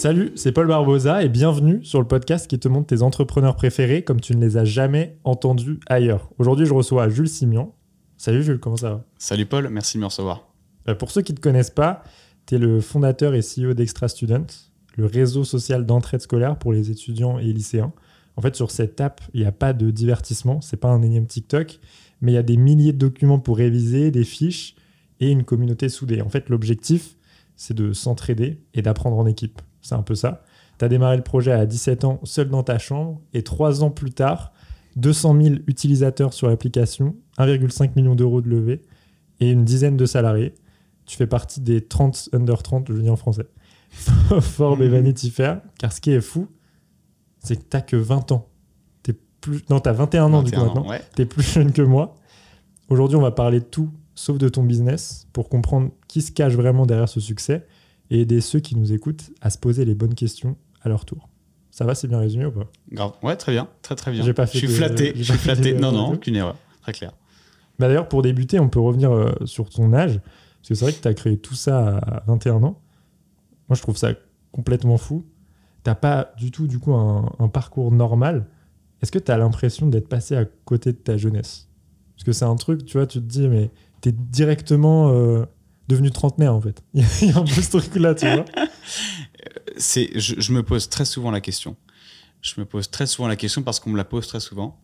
Salut, c'est Paul Barbosa et bienvenue sur le podcast qui te montre tes entrepreneurs préférés comme tu ne les as jamais entendus ailleurs. Aujourd'hui, je reçois Jules Simian. Salut Jules, comment ça va? Salut Paul, merci de me recevoir. Euh, Pour ceux qui ne te connaissent pas, tu es le fondateur et CEO d'Extra Student, le réseau social d'entraide scolaire pour les étudiants et lycéens. En fait, sur cette app, il n'y a pas de divertissement, c'est pas un énième TikTok, mais il y a des milliers de documents pour réviser, des fiches et une communauté soudée. En fait, l'objectif, c'est de s'entraider et d'apprendre en équipe. C'est un peu ça. Tu as démarré le projet à 17 ans seul dans ta chambre et trois ans plus tard, 200 000 utilisateurs sur l'application, 1,5 million d'euros de levée et une dizaine de salariés. Tu fais partie des 30 under 30, je le dis en français. Forbes et Vanity Fair. Car ce qui est fou, c'est que tu que 20 ans. T'es plus... Non, tu as 21 ans du coup 21 ans, maintenant. ouais. Tu es plus jeune que moi. Aujourd'hui, on va parler de tout sauf de ton business pour comprendre qui se cache vraiment derrière ce succès et aider ceux qui nous écoutent à se poser les bonnes questions à leur tour. Ça va, c'est bien résumé ou pas? Grave. Ouais, très bien, très très bien. Pas fait je suis de- flatté, je suis Non, non, aucune erreur. Très clair. Bah D'ailleurs, pour débuter, on peut revenir euh, sur ton âge, parce que c'est vrai que tu as créé tout ça à 21 ans. Moi, je trouve ça complètement fou. T'as pas du tout, du coup, un, un parcours normal. Est-ce que tu as l'impression d'être passé à côté de ta jeunesse? Parce que c'est un truc, tu vois, tu te dis, mais t'es directement euh, devenu trentenaire, en fait. Il y a un peu ce truc-là, tu vois. C'est, je, je me pose très souvent la question. Je me pose très souvent la question parce qu'on me la pose très souvent.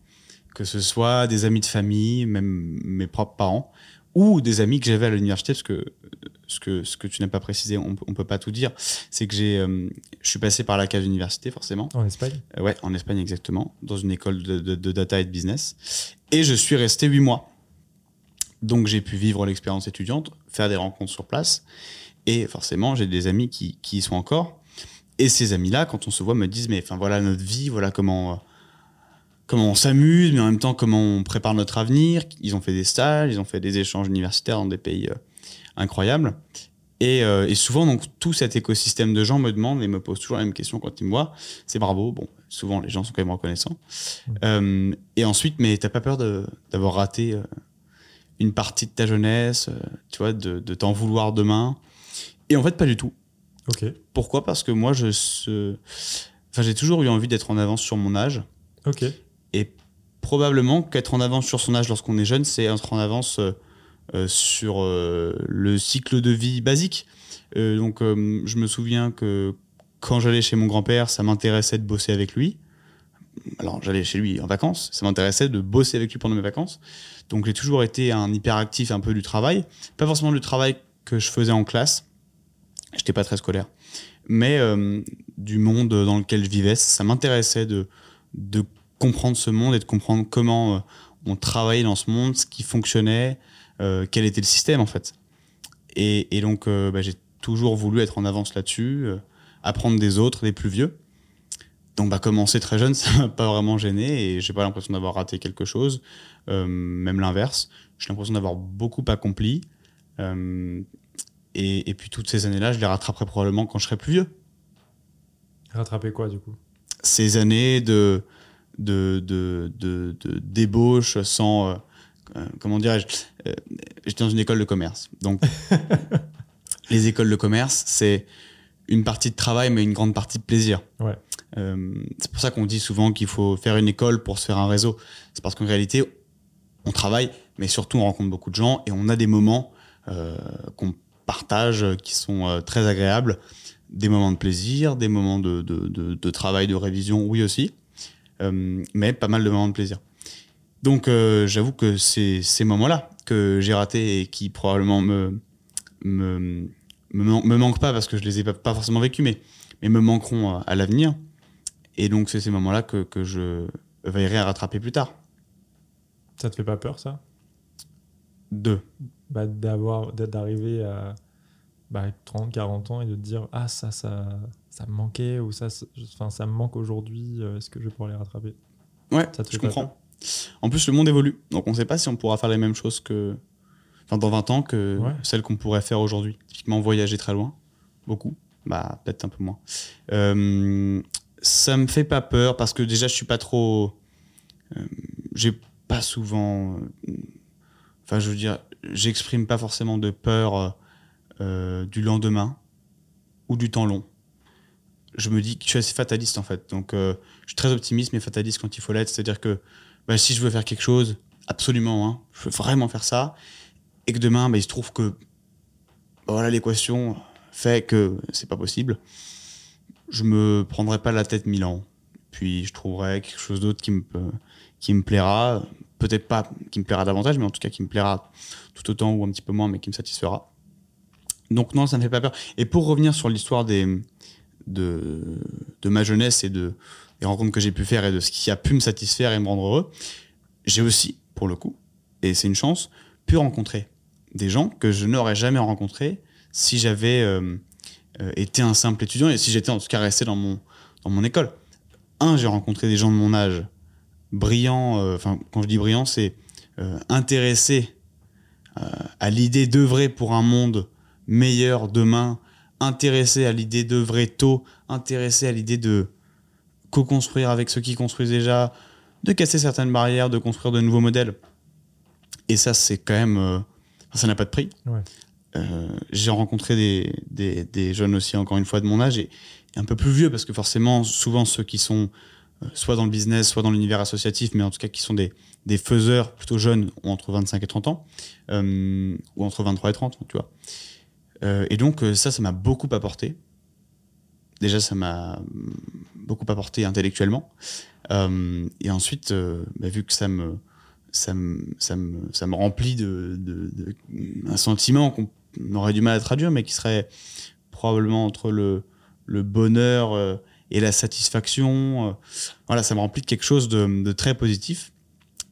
Que ce soit des amis de famille, même mes propres parents, ou des amis que j'avais à l'université, parce que euh, ce que, ce que tu n'as pas précisé, on, on peut pas tout dire, c'est que j'ai, euh, je suis passé par la case université, forcément. En Espagne Euh, ouais, en Espagne exactement, dans une école de, de- de data et de business. Et je suis resté huit mois. Donc j'ai pu vivre l'expérience étudiante, faire des rencontres sur place. Et forcément, j'ai des amis qui, qui y sont encore. Et ces amis-là, quand on se voit, me disent, mais enfin voilà notre vie, voilà comment, euh, comment on s'amuse, mais en même temps comment on prépare notre avenir. Ils ont fait des stages, ils ont fait des échanges universitaires dans des pays euh, incroyables. Et, euh, et souvent, donc, tout cet écosystème de gens me demande et me pose toujours la même question quand ils me voient. C'est bravo. Bon, souvent, les gens sont quand même reconnaissants. Euh, et ensuite, mais t'as pas peur d'avoir raté une partie de ta jeunesse, euh, tu vois, de, de t'en vouloir demain. Et en fait, pas du tout. Ok. Pourquoi? Parce que moi, je se... enfin, j'ai toujours eu envie d'être en avance sur mon âge. Ok. Et probablement qu'être en avance sur son âge lorsqu'on est jeune, c'est être en avance euh, euh, sur euh, le cycle de vie basique. Euh, donc, je me souviens que quand j'allais chez mon grand-père, ça m'intéressait de bosser avec lui. Alors, j'allais chez lui en vacances, ça m'intéressait de bosser avec lui pendant mes vacances. Donc, j'ai toujours été un hyperactif un peu du travail. Pas forcément du travail que je faisais en classe. J'étais pas très scolaire. Mais euh, du monde dans lequel je vivais, ça m'intéressait de, de comprendre ce monde et de comprendre comment euh, on travaillait dans ce monde, ce qui fonctionnait, euh, quel était le système en fait. Et, donc bah, j'ai toujours voulu être en avance là-dessus, apprendre des autres, des plus vieux. Donc bah, commencer très jeune, ça m'a pas vraiment gêné et j'ai pas l'impression d'avoir raté quelque chose, même l'inverse. J'ai l'impression d'avoir beaucoup accompli. Euh, et, et puis toutes ces années-là, je les rattraperai probablement quand je serai plus vieux Rattraper quoi, du coup? Ces années de, de, de, de, de débauche sans. euh, euh, comment dirais-je euh, J'étais dans une école de commerce. Donc, les écoles de commerce, c'est une partie de travail, mais une grande partie de plaisir. Ouais. Euh, c'est pour ça qu'on dit souvent qu'il faut faire une école pour se faire un réseau. C'est parce qu'en réalité, on travaille, mais surtout on rencontre beaucoup de gens et on a des moments euh, qu'on partage qui sont euh, très agréables. Des moments de plaisir, des moments de, travail, de révision, oui aussi, euh, mais pas mal de moments de plaisir. Donc j'avoue que c'est ces moments-là que j'ai ratés et qui probablement me, me, me, man- me manquent pas parce que je les ai pas, forcément vécus, mais, mais me manqueront à, à l'avenir. Et donc, c'est ces moments-là que, que je veillerai à rattraper plus tard. Ça te fait pas peur, ça? Deux. bah, d'avoir d'arriver à bah, 30, 40 ans et de te dire ah ça ça ça me manquait ou ça ça- enfin ça me manque aujourd'hui euh, est-ce que je vais pouvoir les rattraper? Ouais, Ça te je comprends. En plus, le monde évolue. Donc, on ne sait pas si on pourra faire les mêmes choses que. Enfin, dans 20 ans que Ouais. celles qu'on pourrait faire aujourd'hui. Typiquement, voyager très loin. Beaucoup. Bah, peut-être un peu moins. Euh, ça me fait pas peur parce que déjà, je suis pas trop. euh, J'ai pas souvent. euh, Enfin, je veux dire, j'exprime pas forcément de peur euh, euh, du lendemain ou du temps long. Je me dis que je suis assez fataliste en fait. Donc, je suis très optimiste mais fataliste quand il faut l'être. C'est-à-dire que bah, si je veux faire quelque chose, absolument, hein, je veux vraiment faire ça, et que demain, bah, il se trouve que bah, voilà l'équation fait que c'est pas possible, je me prendrai pas la tête mille ans. Puis je trouverai quelque chose d'autre qui me peut- qui me plaira, peut-être pas qui me plaira davantage, mais en tout cas qui me plaira tout autant ou un petit peu moins, mais qui me satisfera. Donc non, ça ne fait pas peur. Et pour revenir sur l'histoire des de, de ma jeunesse et de des rencontres que j'ai pu faire et de ce qui a pu me satisfaire et me rendre heureux, j'ai aussi, pour le coup, et c'est une chance, pu rencontrer des gens que je n'aurais jamais rencontrés si j'avais euh, euh, été un simple étudiant et si j'étais en tout cas resté dans mon, dans mon école. Un, j'ai rencontré des gens de mon âge brillants, euh, enfin, quand je dis brillants, c'est euh, intéressés euh, à l'idée d'œuvrer pour un monde meilleur demain, intéressés à l'idée d'œuvrer tôt, intéressés à l'idée de co-construire avec ceux qui construisent déjà, de casser certaines barrières, de construire de nouveaux modèles. Et ça, c'est quand même. euh, ça n'a pas de prix. Ouais. Euh, J'ai rencontré des, des, des jeunes aussi, encore une fois, de mon âge, et, un peu plus vieux, parce que forcément, souvent, ceux qui sont soit dans le business, soit dans l'univers associatif, mais en tout cas qui sont des, des faiseurs plutôt jeunes, entre 25 et 30 ans, euh, ou entre 23 et 30, tu vois. Euh, et donc, euh, ça, ça m'a beaucoup apporté. Déjà, ça m'a beaucoup apporté intellectuellement. Euh, et ensuite, euh, bah, vu que ça me, ça me, ça me, ça me remplit de, de, un sentiment qu'on aurait du mal à traduire, mais qui serait probablement entre le, le bonheur euh, et la satisfaction. euh, voilà, ça me remplit de quelque chose de, de très positif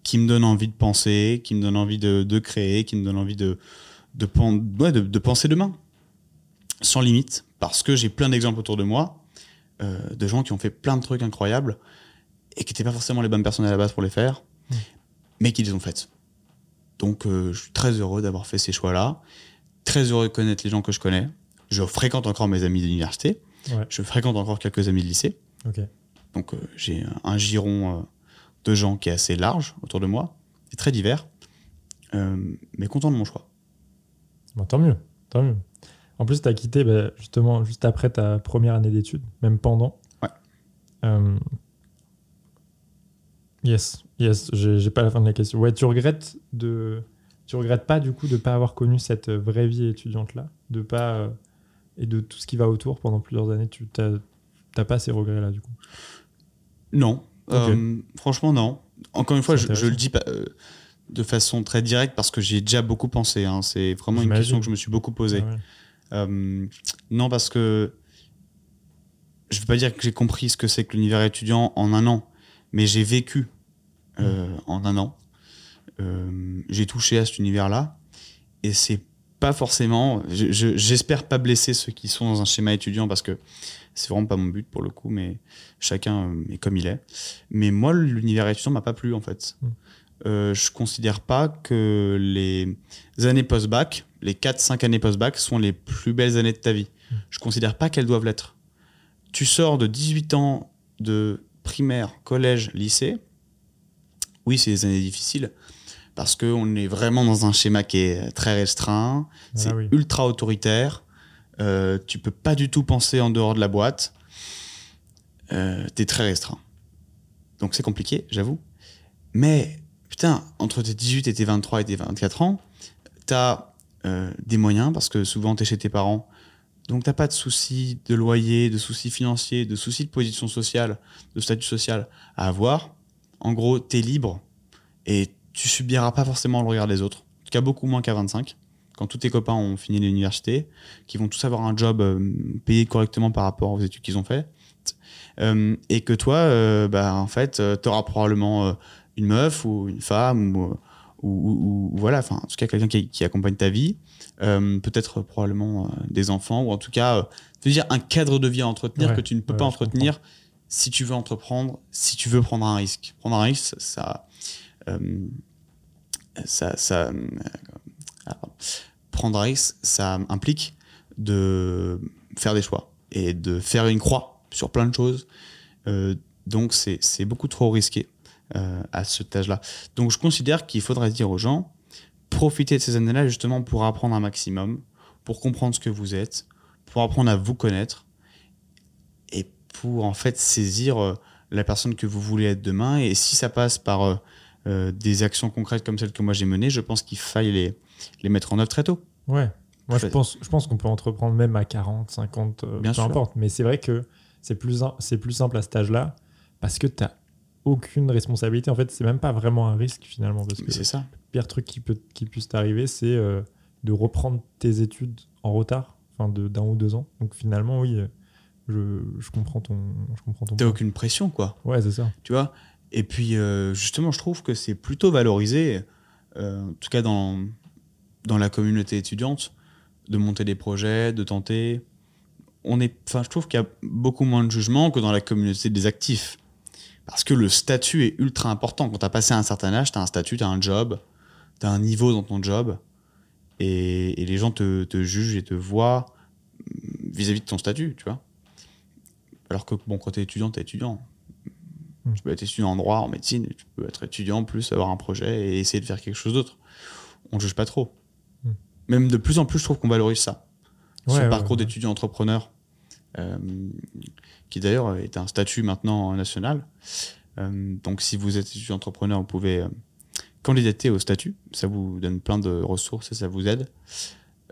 qui me donne envie de penser, qui me donne envie de, de créer, qui me donne envie de, de, ouais, penser demain, sans limite, parce que j'ai plein d'exemples autour de moi euh, de gens qui ont fait plein de trucs incroyables et qui n'étaient pas forcément les bonnes personnes à la base pour les faire, mais qui les ont faites. Donc euh, je suis très heureux d'avoir fait ces choix-là, très heureux de connaître les gens que je connais. Je fréquente encore mes amis d'université, Ouais. je fréquente encore quelques amis de lycée. ok Donc euh, j'ai un- giron euh, de gens qui est assez large autour de moi, et très divers, euh, mais content de mon choix. Bah, tant mieux tant mieux en plus tu as quitté bah, justement juste après ta première année d'études même pendant Ouais. Euh, yes yes j'ai pas la fin de la question ouais tu regrettes de tu regrettes pas du coup de pas avoir connu cette vraie vie étudiante là de pas euh, et de tout ce qui va autour pendant plusieurs années tu t'as pas ces regrets là du coup? Non. Euh, franchement non. Encore une fois, je, je le dis pas, euh, de façon très directe parce que j'ai déjà beaucoup pensé. hein. C'est vraiment une question que je me suis beaucoup posée. Ah ouais. Euh, non, parce que je ne veux pas dire que j'ai compris ce que c'est que l'univers étudiant en un an, mais j'ai vécu euh, en un an. J'ai touché à cet univers-là, et c'est pas forcément. je- je- J'espère pas blesser ceux qui sont dans un schéma étudiant parce que c'est vraiment pas mon but pour le coup, mais chacun euh, est comme il est. Mais moi, l'univers étudiant m'a pas plu en fait. Mm. Euh, je considère pas que les années post-bac, les 4-5 années post-bac, sont les plus belles années de ta vie. Je considère pas qu'elles doivent l'être. Tu sors de 18 ans de primaire, collège, lycée. Oui, c'est des années difficiles parce qu'on est vraiment dans un schéma qui est très restreint, c'est Ah oui. ultra autoritaire. Euh, tu peux pas du tout penser en dehors de la boîte. Euh, T'es très restreint. Donc c'est compliqué, j'avoue. Mais putain, entre tes 18 et tes 23 et tes 24 ans, t'as euh, des moyens parce que souvent t'es chez tes parents. Donc t'as pas de soucis de loyer, de soucis financiers, de soucis de position sociale, de statut social à avoir. En gros, t'es libre et tu subiras pas forcément le regard des autres. En tout cas, beaucoup moins qu'à 25. quand tous tes copains ont fini l'université, qui vont tous avoir un job euh, payé correctement par rapport aux études qu'ils ont fait, euh, et que toi, euh, bah, en fait, tu auras probablement une meuf ou une femme ou, ou, voilà, enfin, en tout cas, quelqu'un qui, accompagne ta vie, peut-être probablement des enfants, ou en tout cas, veux dire un cadre de vie à entretenir que tu ne peux pas entretenir si tu veux entreprendre, si tu veux prendre un risque. Prendre un risque, ça. Ça, ça prendre un risque, ça implique de faire des choix et de faire une croix sur plein de choses. Euh, donc c'est beaucoup trop risqué euh, à ce âge-là. Donc je considère qu'il faudrait dire aux gens, profitez de ces années-là justement pour apprendre un maximum, pour comprendre ce que vous êtes, pour apprendre à vous connaître et pour en fait saisir euh, la personne que vous voulez être demain. Et si ça passe par des actions concrètes comme celles que moi j'ai menées, je pense qu'il faille les, les mettre en œuvre très tôt. Ouais. Moi, je pense, je pense qu'on peut entreprendre même à 40, 50, euh, peu importe. Mais c'est vrai que c'est plus, c'est plus simple à cet âge-là parce que tu n'as aucune responsabilité. En fait, c'est même pas vraiment un risque finalement. Parce que c'est ça. Le pire truc qui, peut, qui puisse t'arriver, c'est euh, de reprendre tes études en retard, enfin d'un ou deux ans. Donc finalement, oui, euh, je, je comprends ton. Je comprends ton T'as aucune pression, quoi. Ouais, c'est ça. Tu vois Et puis, justement, je trouve que c'est plutôt valorisé euh, en tout cas dans, dans la communauté étudiante, de monter des projets, de tenter. On est, je trouve qu'il y a beaucoup moins de jugement que dans la communauté des actifs. Parce que le statut est ultra important. Quand tu as passé un certain âge, tu as un statut, tu as un job, tu as un niveau dans ton job. Et, les gens te, te, jugent et te voient vis-à-vis de ton statut, tu vois. Alors que, bon, quand tu es étudiant, tu es étudiant. Hmm. Tu peux être étudiant en droit, en médecine, tu peux être étudiant plus avoir un projet et essayer de faire quelque chose d'autre. On ne juge pas trop. Hmm. Même de plus en plus, je trouve qu'on valorise ça. Ouais, Ce parcours d'étudiant entrepreneur, euh, qui d'ailleurs est un statut maintenant national. Euh, donc si vous êtes étudiant entrepreneur, vous pouvez euh, candidater au statut. Ça vous donne plein de ressources et ça vous aide.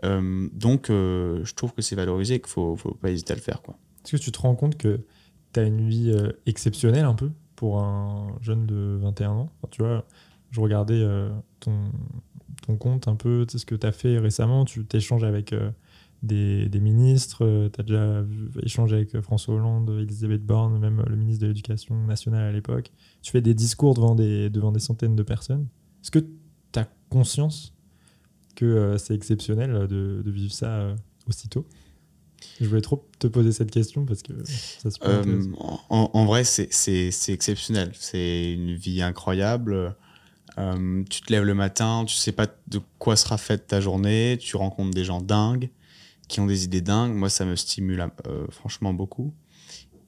donc je trouve que c'est valorisé et qu'il ne faut, faut pas hésiter à le faire. Est-ce que tu te rends compte que tu as une vie exceptionnelle un peu? Pour un jeune de 21 ans. tu vois, je regardais euh, ton, ton compte un peu, tu sais, ce que tu as fait récemment. Tu t'échanges avec euh, des, des, ministres, euh, tu as déjà échangé avec François Hollande, Elisabeth Borne, même le ministre de l'Éducation nationale à l'époque. Tu fais des discours devant des, devant des centaines de personnes. Est-ce que tu as conscience que c'est exceptionnel de, de, vivre ça aussitôt? Je voulais trop te poser cette question parce que ça se euh, en, en, vrai, c'est exceptionnel. C'est une vie incroyable. Euh, tu te lèves le matin, tu sais pas de quoi sera faite ta journée, tu rencontres des gens dingues qui ont des idées dingues. Moi, ça me stimule euh, franchement beaucoup.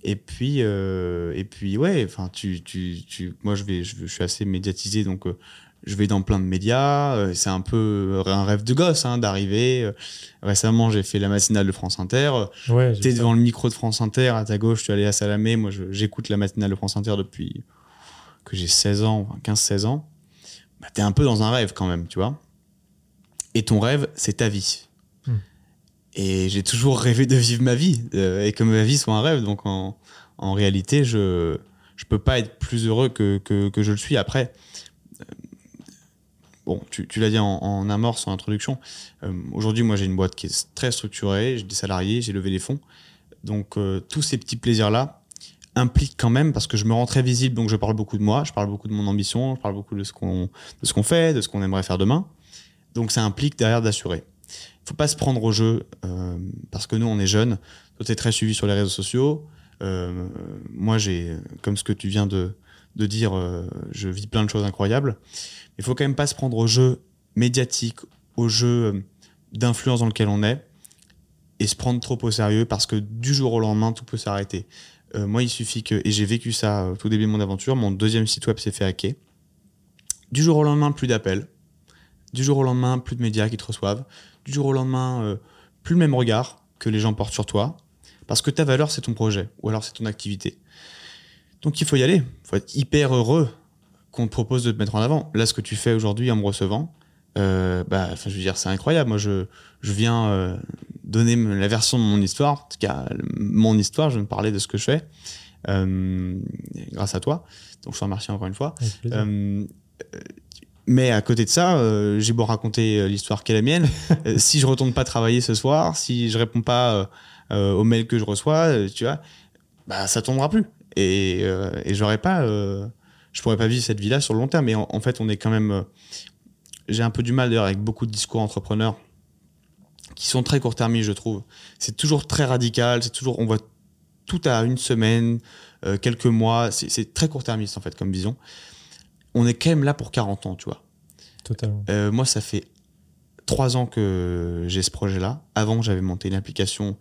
Et puis, et puis ouais, enfin, tu, tu, tu, moi, je, vais, je, je, suis assez médiatisé, donc je vais dans plein de médias. Euh, c'est un peu un rêve de gosse hein, d'arriver. Euh, récemment, j'ai fait la matinale de France Inter. Ouais, T'es devant le micro de France Inter, à ta gauche, tu es allé à Salamé. Moi, j'écoute la matinale de France Inter depuis que j'ai 16 ans, 15-16 ans. Bah, t'es un peu dans un rêve quand même, tu vois. Et ton rêve, c'est ta vie. Hmm. Et j'ai toujours rêvé de vivre ma vie euh, et que ma vie soit un rêve. Donc en, en réalité, je je peux pas être plus heureux que, que, que je le suis. Après, bon, tu, l'as dit en, amorce, en introduction. Euh, aujourd'hui, moi, j'ai une boîte qui est très structurée, j'ai des salariés, j'ai levé des fonds. Donc, euh, tous ces petits plaisirs-là impliquent quand même, parce que je me rends très visible, donc je parle beaucoup de moi, je parle beaucoup de mon ambition, je parle beaucoup de ce qu'on qu'on fait, de ce qu'on aimerait faire demain. Donc, ça implique derrière d'assurer. Il faut pas se prendre au jeu, euh, parce que nous, on est jeunes. Toi, tu très suivi sur les réseaux sociaux. moi, j'ai, comme ce que tu viens de, de dire, je vis plein de choses incroyables il faut quand même pas se prendre au jeu médiatique, au jeu euh, d'influence dans lequel on est, et se prendre trop au sérieux parce que du jour au lendemain, tout peut s'arrêter. Euh, moi, il suffit que, et j'ai vécu ça au tout début de mon aventure, mon deuxième site web s'est fait hacker. Du jour au lendemain, plus d'appels. Du jour au lendemain, plus de médias qui te reçoivent. Du jour au lendemain, euh, plus le même regard que les gens portent sur toi. Parce que ta valeur, c'est ton projet, ou alors c'est ton activité. Donc il faut y aller. Il faut être hyper heureux qu'on te propose de te mettre en avant. Là, ce que tu fais aujourd'hui en me recevant, euh, bah, je veux dire, c'est incroyable. Moi, je, je viens euh, donner la version de mon histoire, en tout cas, mon histoire, je vais me parler de ce que je fais, euh, grâce à toi. Donc, je te remercie encore une fois. Mais à côté de ça, euh, j'ai beau raconter euh, l'histoire qui est la mienne. euh, si je retourne pas travailler ce soir, si je réponds pas euh, euh, aux mails que je reçois, euh, tu vois, bah ça tombera plus. Et, euh, et j'aurais pas, euh, je pourrais pas vivre cette vie-là sur le long terme. Mais en, en fait, on est quand même. euh, j'ai un peu du mal d'ailleurs avec beaucoup de discours entrepreneurs qui sont très court-termistes, je trouve. C'est toujours très radical. C'est toujours, on voit tout à une semaine, euh, quelques mois. C'est très court-termiste en fait comme vision. On est quand même là pour 40 ans, tu vois. Totalement. Euh, moi, ça fait trois ans que j'ai ce projet-là. Avant, j'avais monté une application,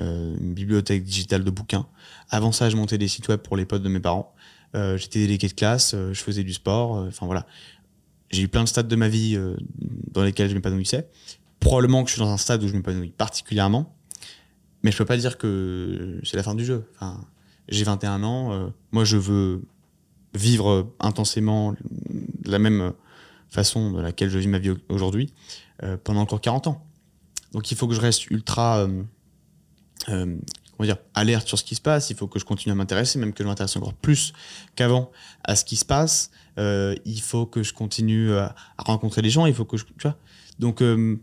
euh, une bibliothèque digitale de bouquins. Avant ça, je montais des sites web pour les potes de mes parents. Euh, J'étais délégué de classe, euh, je faisais du sport. euh, Enfin voilà, j'ai eu plein de stades de ma vie dans lesquels je m'épanouissais. Probablement que je suis dans un stade où je m'épanouis particulièrement, mais je peux pas dire que c'est la fin du jeu. Enfin, j'ai 21 ans, moi je veux vivre intensément de la même façon de laquelle je vis ma vie au- aujourd'hui pendant encore 40 ans. Donc il faut que je reste ultra comment dire, alerte sur ce qui se passe, il faut que je continue à m'intéresser, même que je m'intéresse encore plus qu'avant à ce qui se passe. Euh, il faut que je continue à, à rencontrer des gens, il faut que je. Tu vois Donc euh,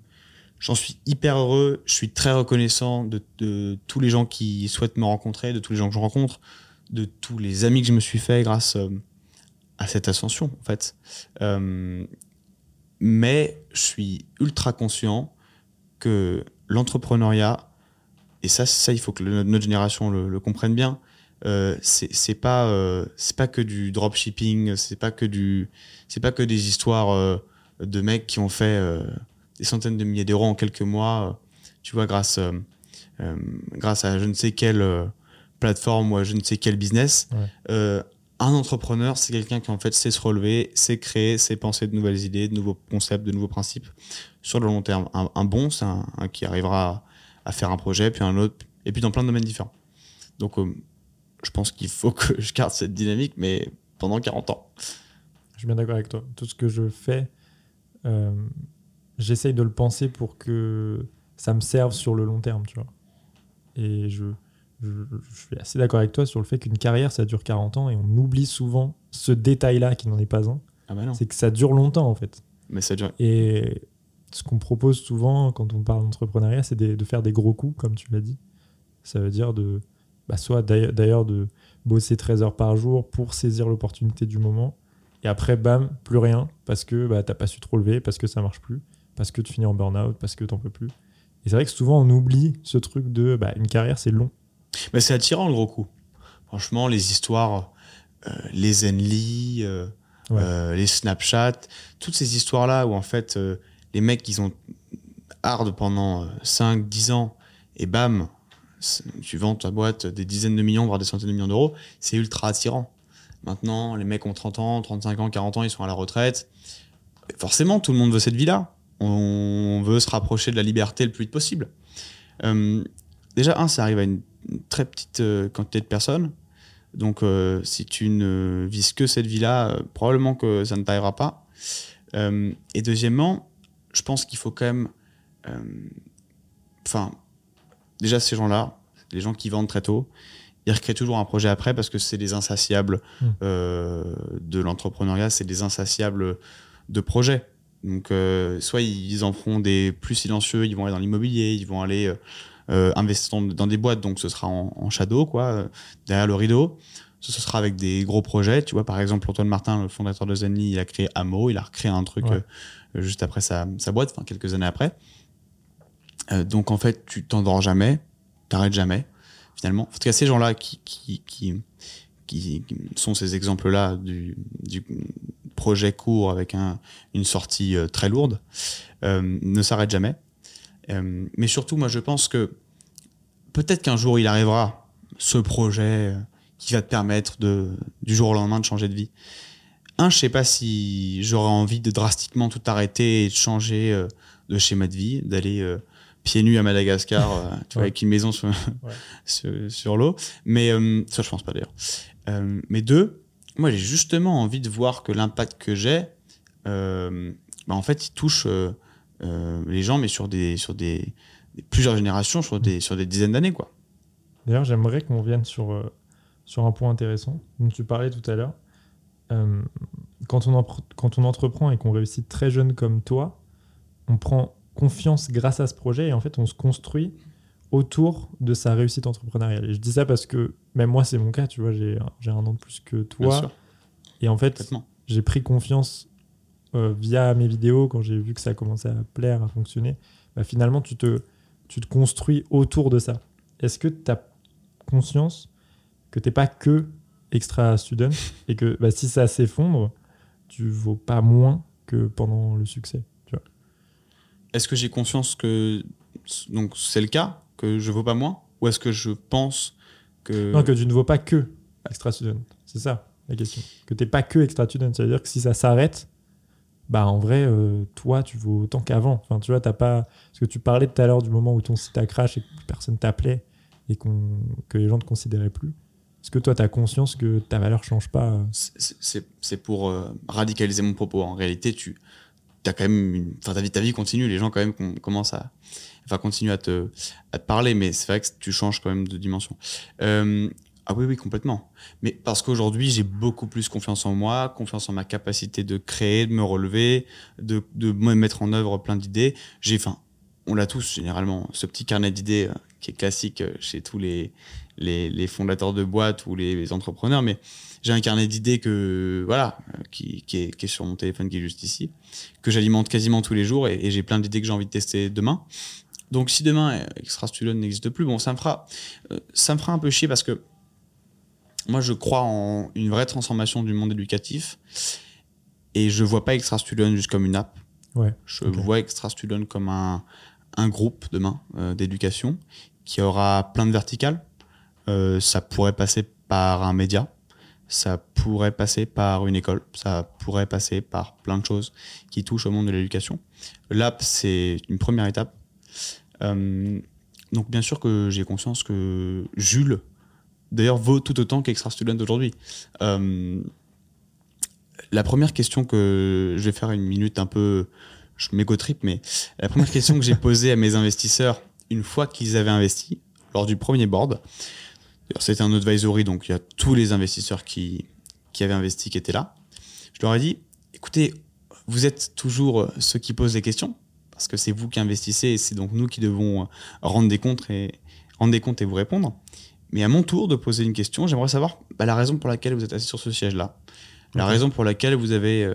j'en suis hyper heureux, je suis très reconnaissant de, tous les gens qui souhaitent me rencontrer, de tous les gens que je rencontre, de tous les amis que je me suis fait grâce euh, à cette ascension, en fait. Euh, mais je suis ultra conscient que l'entrepreneuriat, et ça, ça, il faut que le- notre génération le, le comprenne bien, euh, c'est pas, euh, c'est pas que du dropshipping, c'est pas que du, c'est pas que des histoires euh, de mecs qui ont fait euh, des centaines de milliers d'euros en quelques mois, tu vois, grâce, grâce à je ne sais quelle plateforme ou à je ne sais quel business. Ouais. Un entrepreneur, c'est quelqu'un qui en fait sait se relever, sait créer, sait penser de nouvelles idées, de nouveaux concepts, de nouveaux principes sur le long terme. Un, un bon, c'est un, un qui arrivera à, faire un projet, puis un autre, et puis dans plein de domaines différents. Donc, euh, je pense qu'il faut que je garde cette dynamique, mais pendant 40 ans. Je suis bien d'accord avec toi. Tout ce que je fais, euh, j'essaye de le penser pour que ça me serve sur le long terme, tu vois. Et je, je, je suis assez d'accord avec toi sur le fait qu'une carrière, ça dure 40 ans et on oublie souvent ce détail-là qui n'en est pas un. Ah bah. C'est que ça dure longtemps, en fait. Mais ça dure. Et ce qu'on propose souvent quand on parle d'entrepreneuriat, c'est de faire des gros coups, comme tu l'as dit. Ça veut dire de, bah, soit d'ailleurs de bosser 13 heures par jour pour saisir l'opportunité du moment. Et après, bam, plus rien, parce que bah, t'as pas su te relever, parce que ça marche plus, parce que tu finis en burn-out, parce que t'en peux plus. Et c'est vrai que souvent, on oublie ce truc de bah, une carrière, c'est long. Mais c'est attirant le gros coup. Franchement, les histoires, euh, les Zenly, euh, Ouais. euh, les Snapchat, toutes ces histoires-là où en fait les mecs ils ont hard pendant 5-10 ans et bam, tu vends ta boîte des dizaines de millions, voire des centaines de millions d'euros, c'est ultra attirant. Maintenant, les mecs ont 30 ans, 35 ans, 40 ans, ils sont à la retraite. Forcément, tout le monde veut cette vie-là. On veut se rapprocher de la liberté le plus vite possible. Euh, déjà, un, ça arrive à une très petite euh, quantité de personnes. Donc, euh, si tu ne vises que cette vie-là, euh, probablement que ça ne t'arrivera pas. Euh, et deuxièmement, je pense qu'il faut quand même. euh, Enfin, déjà, ces gens-là, les gens qui vendent très tôt, ils recréent toujours un projet après parce que c'est des insatiables Mm. euh, de l'entrepreneuriat, c'est des insatiables de projets. Donc, euh, soit ils en feront des plus silencieux, ils vont aller dans l'immobilier, ils vont aller euh, investir dans, des boîtes, donc ce sera en, en shadow, quoi, derrière le rideau. Ce, ce sera avec des gros projets. Tu vois, par exemple, Antoine Martin, le fondateur de Zenly, il a créé Amo, il a recréé un truc Ouais. Juste après sa, sa boîte, enfin quelques années après. Euh, donc en fait, tu t'endors jamais, t'arrêtes jamais, finalement. En tout cas, ces gens-là qui, sont ces exemples-là du, projet court avec un, une sortie euh, très lourde, euh, ne s'arrêtent jamais. Mais surtout, moi, je pense que peut-être qu'un jour, il arrivera ce projet qui va te permettre de, du jour au lendemain de changer de vie. Un, je sais pas si j'aurais envie de drastiquement tout arrêter et de changer euh, de schéma de vie, d'aller euh, pieds nus à Madagascar, euh, tu vois, Ouais. avec une maison sur, sur, sur l'eau. Mais ça, je pense pas d'ailleurs. Mais deux, moi, j'ai justement envie de voir que l'impact que j'ai, bah, en fait, il touche les gens, mais sur des, sur des, des- plusieurs générations, sur des, sur des dizaines d'années, quoi. D'ailleurs, j'aimerais qu'on vienne sur, sur un point intéressant dont tu parlais tout à l'heure. Euh, quand on, quand on entreprend et qu'on réussit très jeune comme toi, on prend confiance grâce à ce projet et en fait on se construit autour de sa réussite entrepreneuriale. Et je dis ça parce que même moi c'est mon cas, tu vois, j'ai un an de plus que toi. Et en fait, j'ai pris confiance euh, via mes vidéos quand j'ai vu que ça commençait à plaire, à fonctionner. Bah, finalement, tu te, tu te construis autour de ça. Est-ce que tu as conscience que tu n'es pas que extra student et que bah, si ça s'effondre, tu vaux pas moins que pendant le succès Est-ce que j'ai conscience que donc c'est le cas, que je vaux pas moins? Ou est-ce que je pense que. Non, que tu ne vaux pas que extra student. C'est ça la question. Que tu n'es pas que extra student. Ça veut dire que si ça s'arrête, bah en vrai, euh, toi, tu vaux autant qu'avant. Enfin, tu vois, t'as pas. Parce que tu parlais tout à l'heure du moment où ton site a crash et que personne t'appelait et que les gens ne te considéraient plus. Est-ce que toi, tu as conscience que ta valeur change pas euh C'est pour euh, radicaliser mon propos. En réalité, tu as quand même une... ta, vie, continue. Les gens, quand même, commencent à enfin, continuent à te, parler, mais c'est vrai que tu changes quand même de dimension. Euh, ah oui, oui, complètement. Mais parce qu'aujourd'hui, j'ai beaucoup plus confiance en moi, confiance en ma capacité de créer, de me relever, de, de me mettre en œuvre plein d'idées. J'ai, on l'a tous généralement, ce petit carnet d'idées qui est classique chez tous les, les, fondateurs de boîtes ou les, entrepreneurs, mais j'ai un carnet d'idées que voilà, qui, est, sur mon téléphone qui est juste ici, que j'alimente quasiment tous les jours et, j'ai plein d'idées que j'ai envie de tester demain. Donc si demain Extra Student n'existe plus, bon, ça me fera, euh, ça me fera un peu chier parce que moi je crois en une vraie transformation du monde éducatif et je vois pas Extra Student juste comme une app. Ouais, je vois Extra Student comme un, un groupe demain euh, d'éducation qui aura plein de verticales euh, ça pourrait passer par un média, ça pourrait passer par une école, ça pourrait passer par plein de choses qui touchent au monde de l'éducation. L'app, c'est une première étape. Euh, donc bien sûr que j'ai conscience que Jules, d'ailleurs, vaut tout autant qu'Extra Student aujourd'hui. Euh, la première question que je vais faire une minute un peu, je m'égo-trip, mais la première question que j'ai posée à mes investisseurs une fois qu'ils avaient investi, lors du premier board, c'était un advisory, donc il y a tous les investisseurs qui, qui avaient investi qui étaient là. Je leur ai dit, écoutez, vous êtes toujours euh, ceux qui posent des questions, parce que c'est vous qui investissez et c'est donc nous qui devons euh, rendre des comptes et, rendre des comptes et vous répondre. Mais à mon tour de poser une question, j'aimerais savoir bah, la raison pour laquelle vous êtes assis sur ce siège-là. La raison pour laquelle vous avez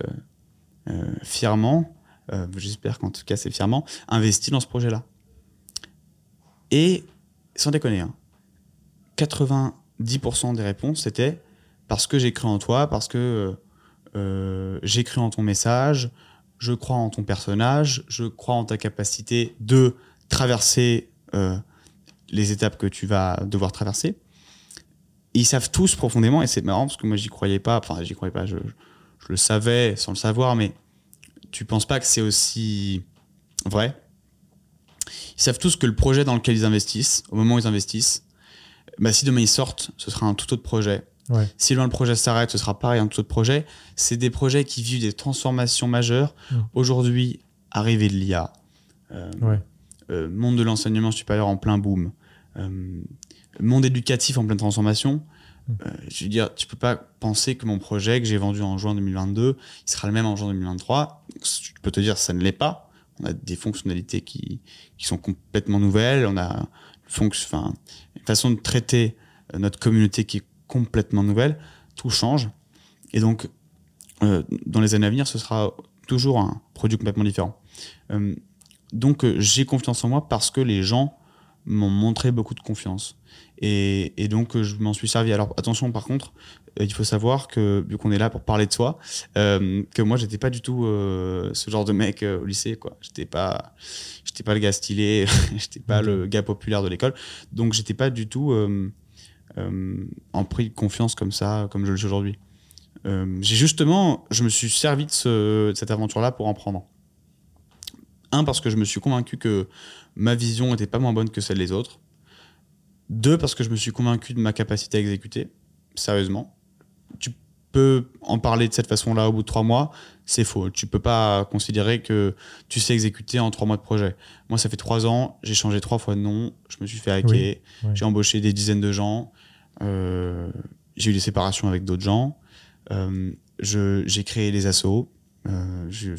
euh, fièrement, j'espère qu'en tout cas c'est fièrement, investi dans ce projet-là. Et sans déconner, hein, 90% des réponses, c'était parce que j'ai cru en toi, parce que euh, j'ai cru en ton message, je crois en ton personnage, je crois en ta capacité de traverser euh, les étapes que tu vas devoir traverser. ils savent tous profondément, et c'est marrant parce que moi j'y croyais pas, enfin j'y croyais pas, je, je, le savais sans le savoir, mais tu penses pas que c'est aussi vrai? Ils savent tous que le projet dans lequel ils investissent, au moment où ils investissent, bah, si demain ils sortent, ce sera un tout autre projet. Si demain le projet s'arrête, ce sera pareil, un tout autre projet. C'est des projets qui vivent des transformations majeures. Aujourd'hui, arrivée de l'IA, euh, euh, monde de l'enseignement supérieur en plein boom, euh, monde éducatif en pleine transformation. je veux dire, tu peux pas penser que mon projet que j'ai vendu en juin 2022, il sera le même en juin 2023. Je peux te dire, ça ne l'est pas. On a des fonctionnalités qui, sont complètement nouvelles. On a une façon de traiter euh, notre communauté qui est complètement nouvelle. Tout change. Et donc, euh, dans les années à venir, ce sera toujours un produit complètement différent. Euh, donc, j'ai confiance en moi parce que les gens m'ont montré beaucoup de confiance. Et, et donc, je m'en suis servi. Alors, attention, par contre, il faut savoir que, vu qu'on est là pour parler de soi, que moi, j'étais pas du tout ce genre de mec au lycée, quoi. J'étais pas, j'étais pas le gars stylé, j'étais pas le gars populaire de l'école, donc j'étais pas du tout euh, euh, en pris de confiance comme ça, comme je le suis aujourd'hui. Euh, j'ai justement, je me suis servi de, ce, de cette aventure-là pour en prendre. Un, parce que je me suis convaincu que ma vision n'était pas moins bonne que celle des autres. Deux, parce que je me suis convaincu de ma capacité à exécuter, sérieusement. Tu peux en parler de cette façon-là au bout de trois mois, c'est faux. Tu peux pas considérer que tu sais exécuter en trois mois de projet. Moi, ça fait trois ans, j'ai changé trois fois de nom, je me suis fait hacker, j'ai embauché des dizaines de gens, euh, j'ai eu des séparations avec d'autres gens. Euh, j'ai créé les assos. Euh, je,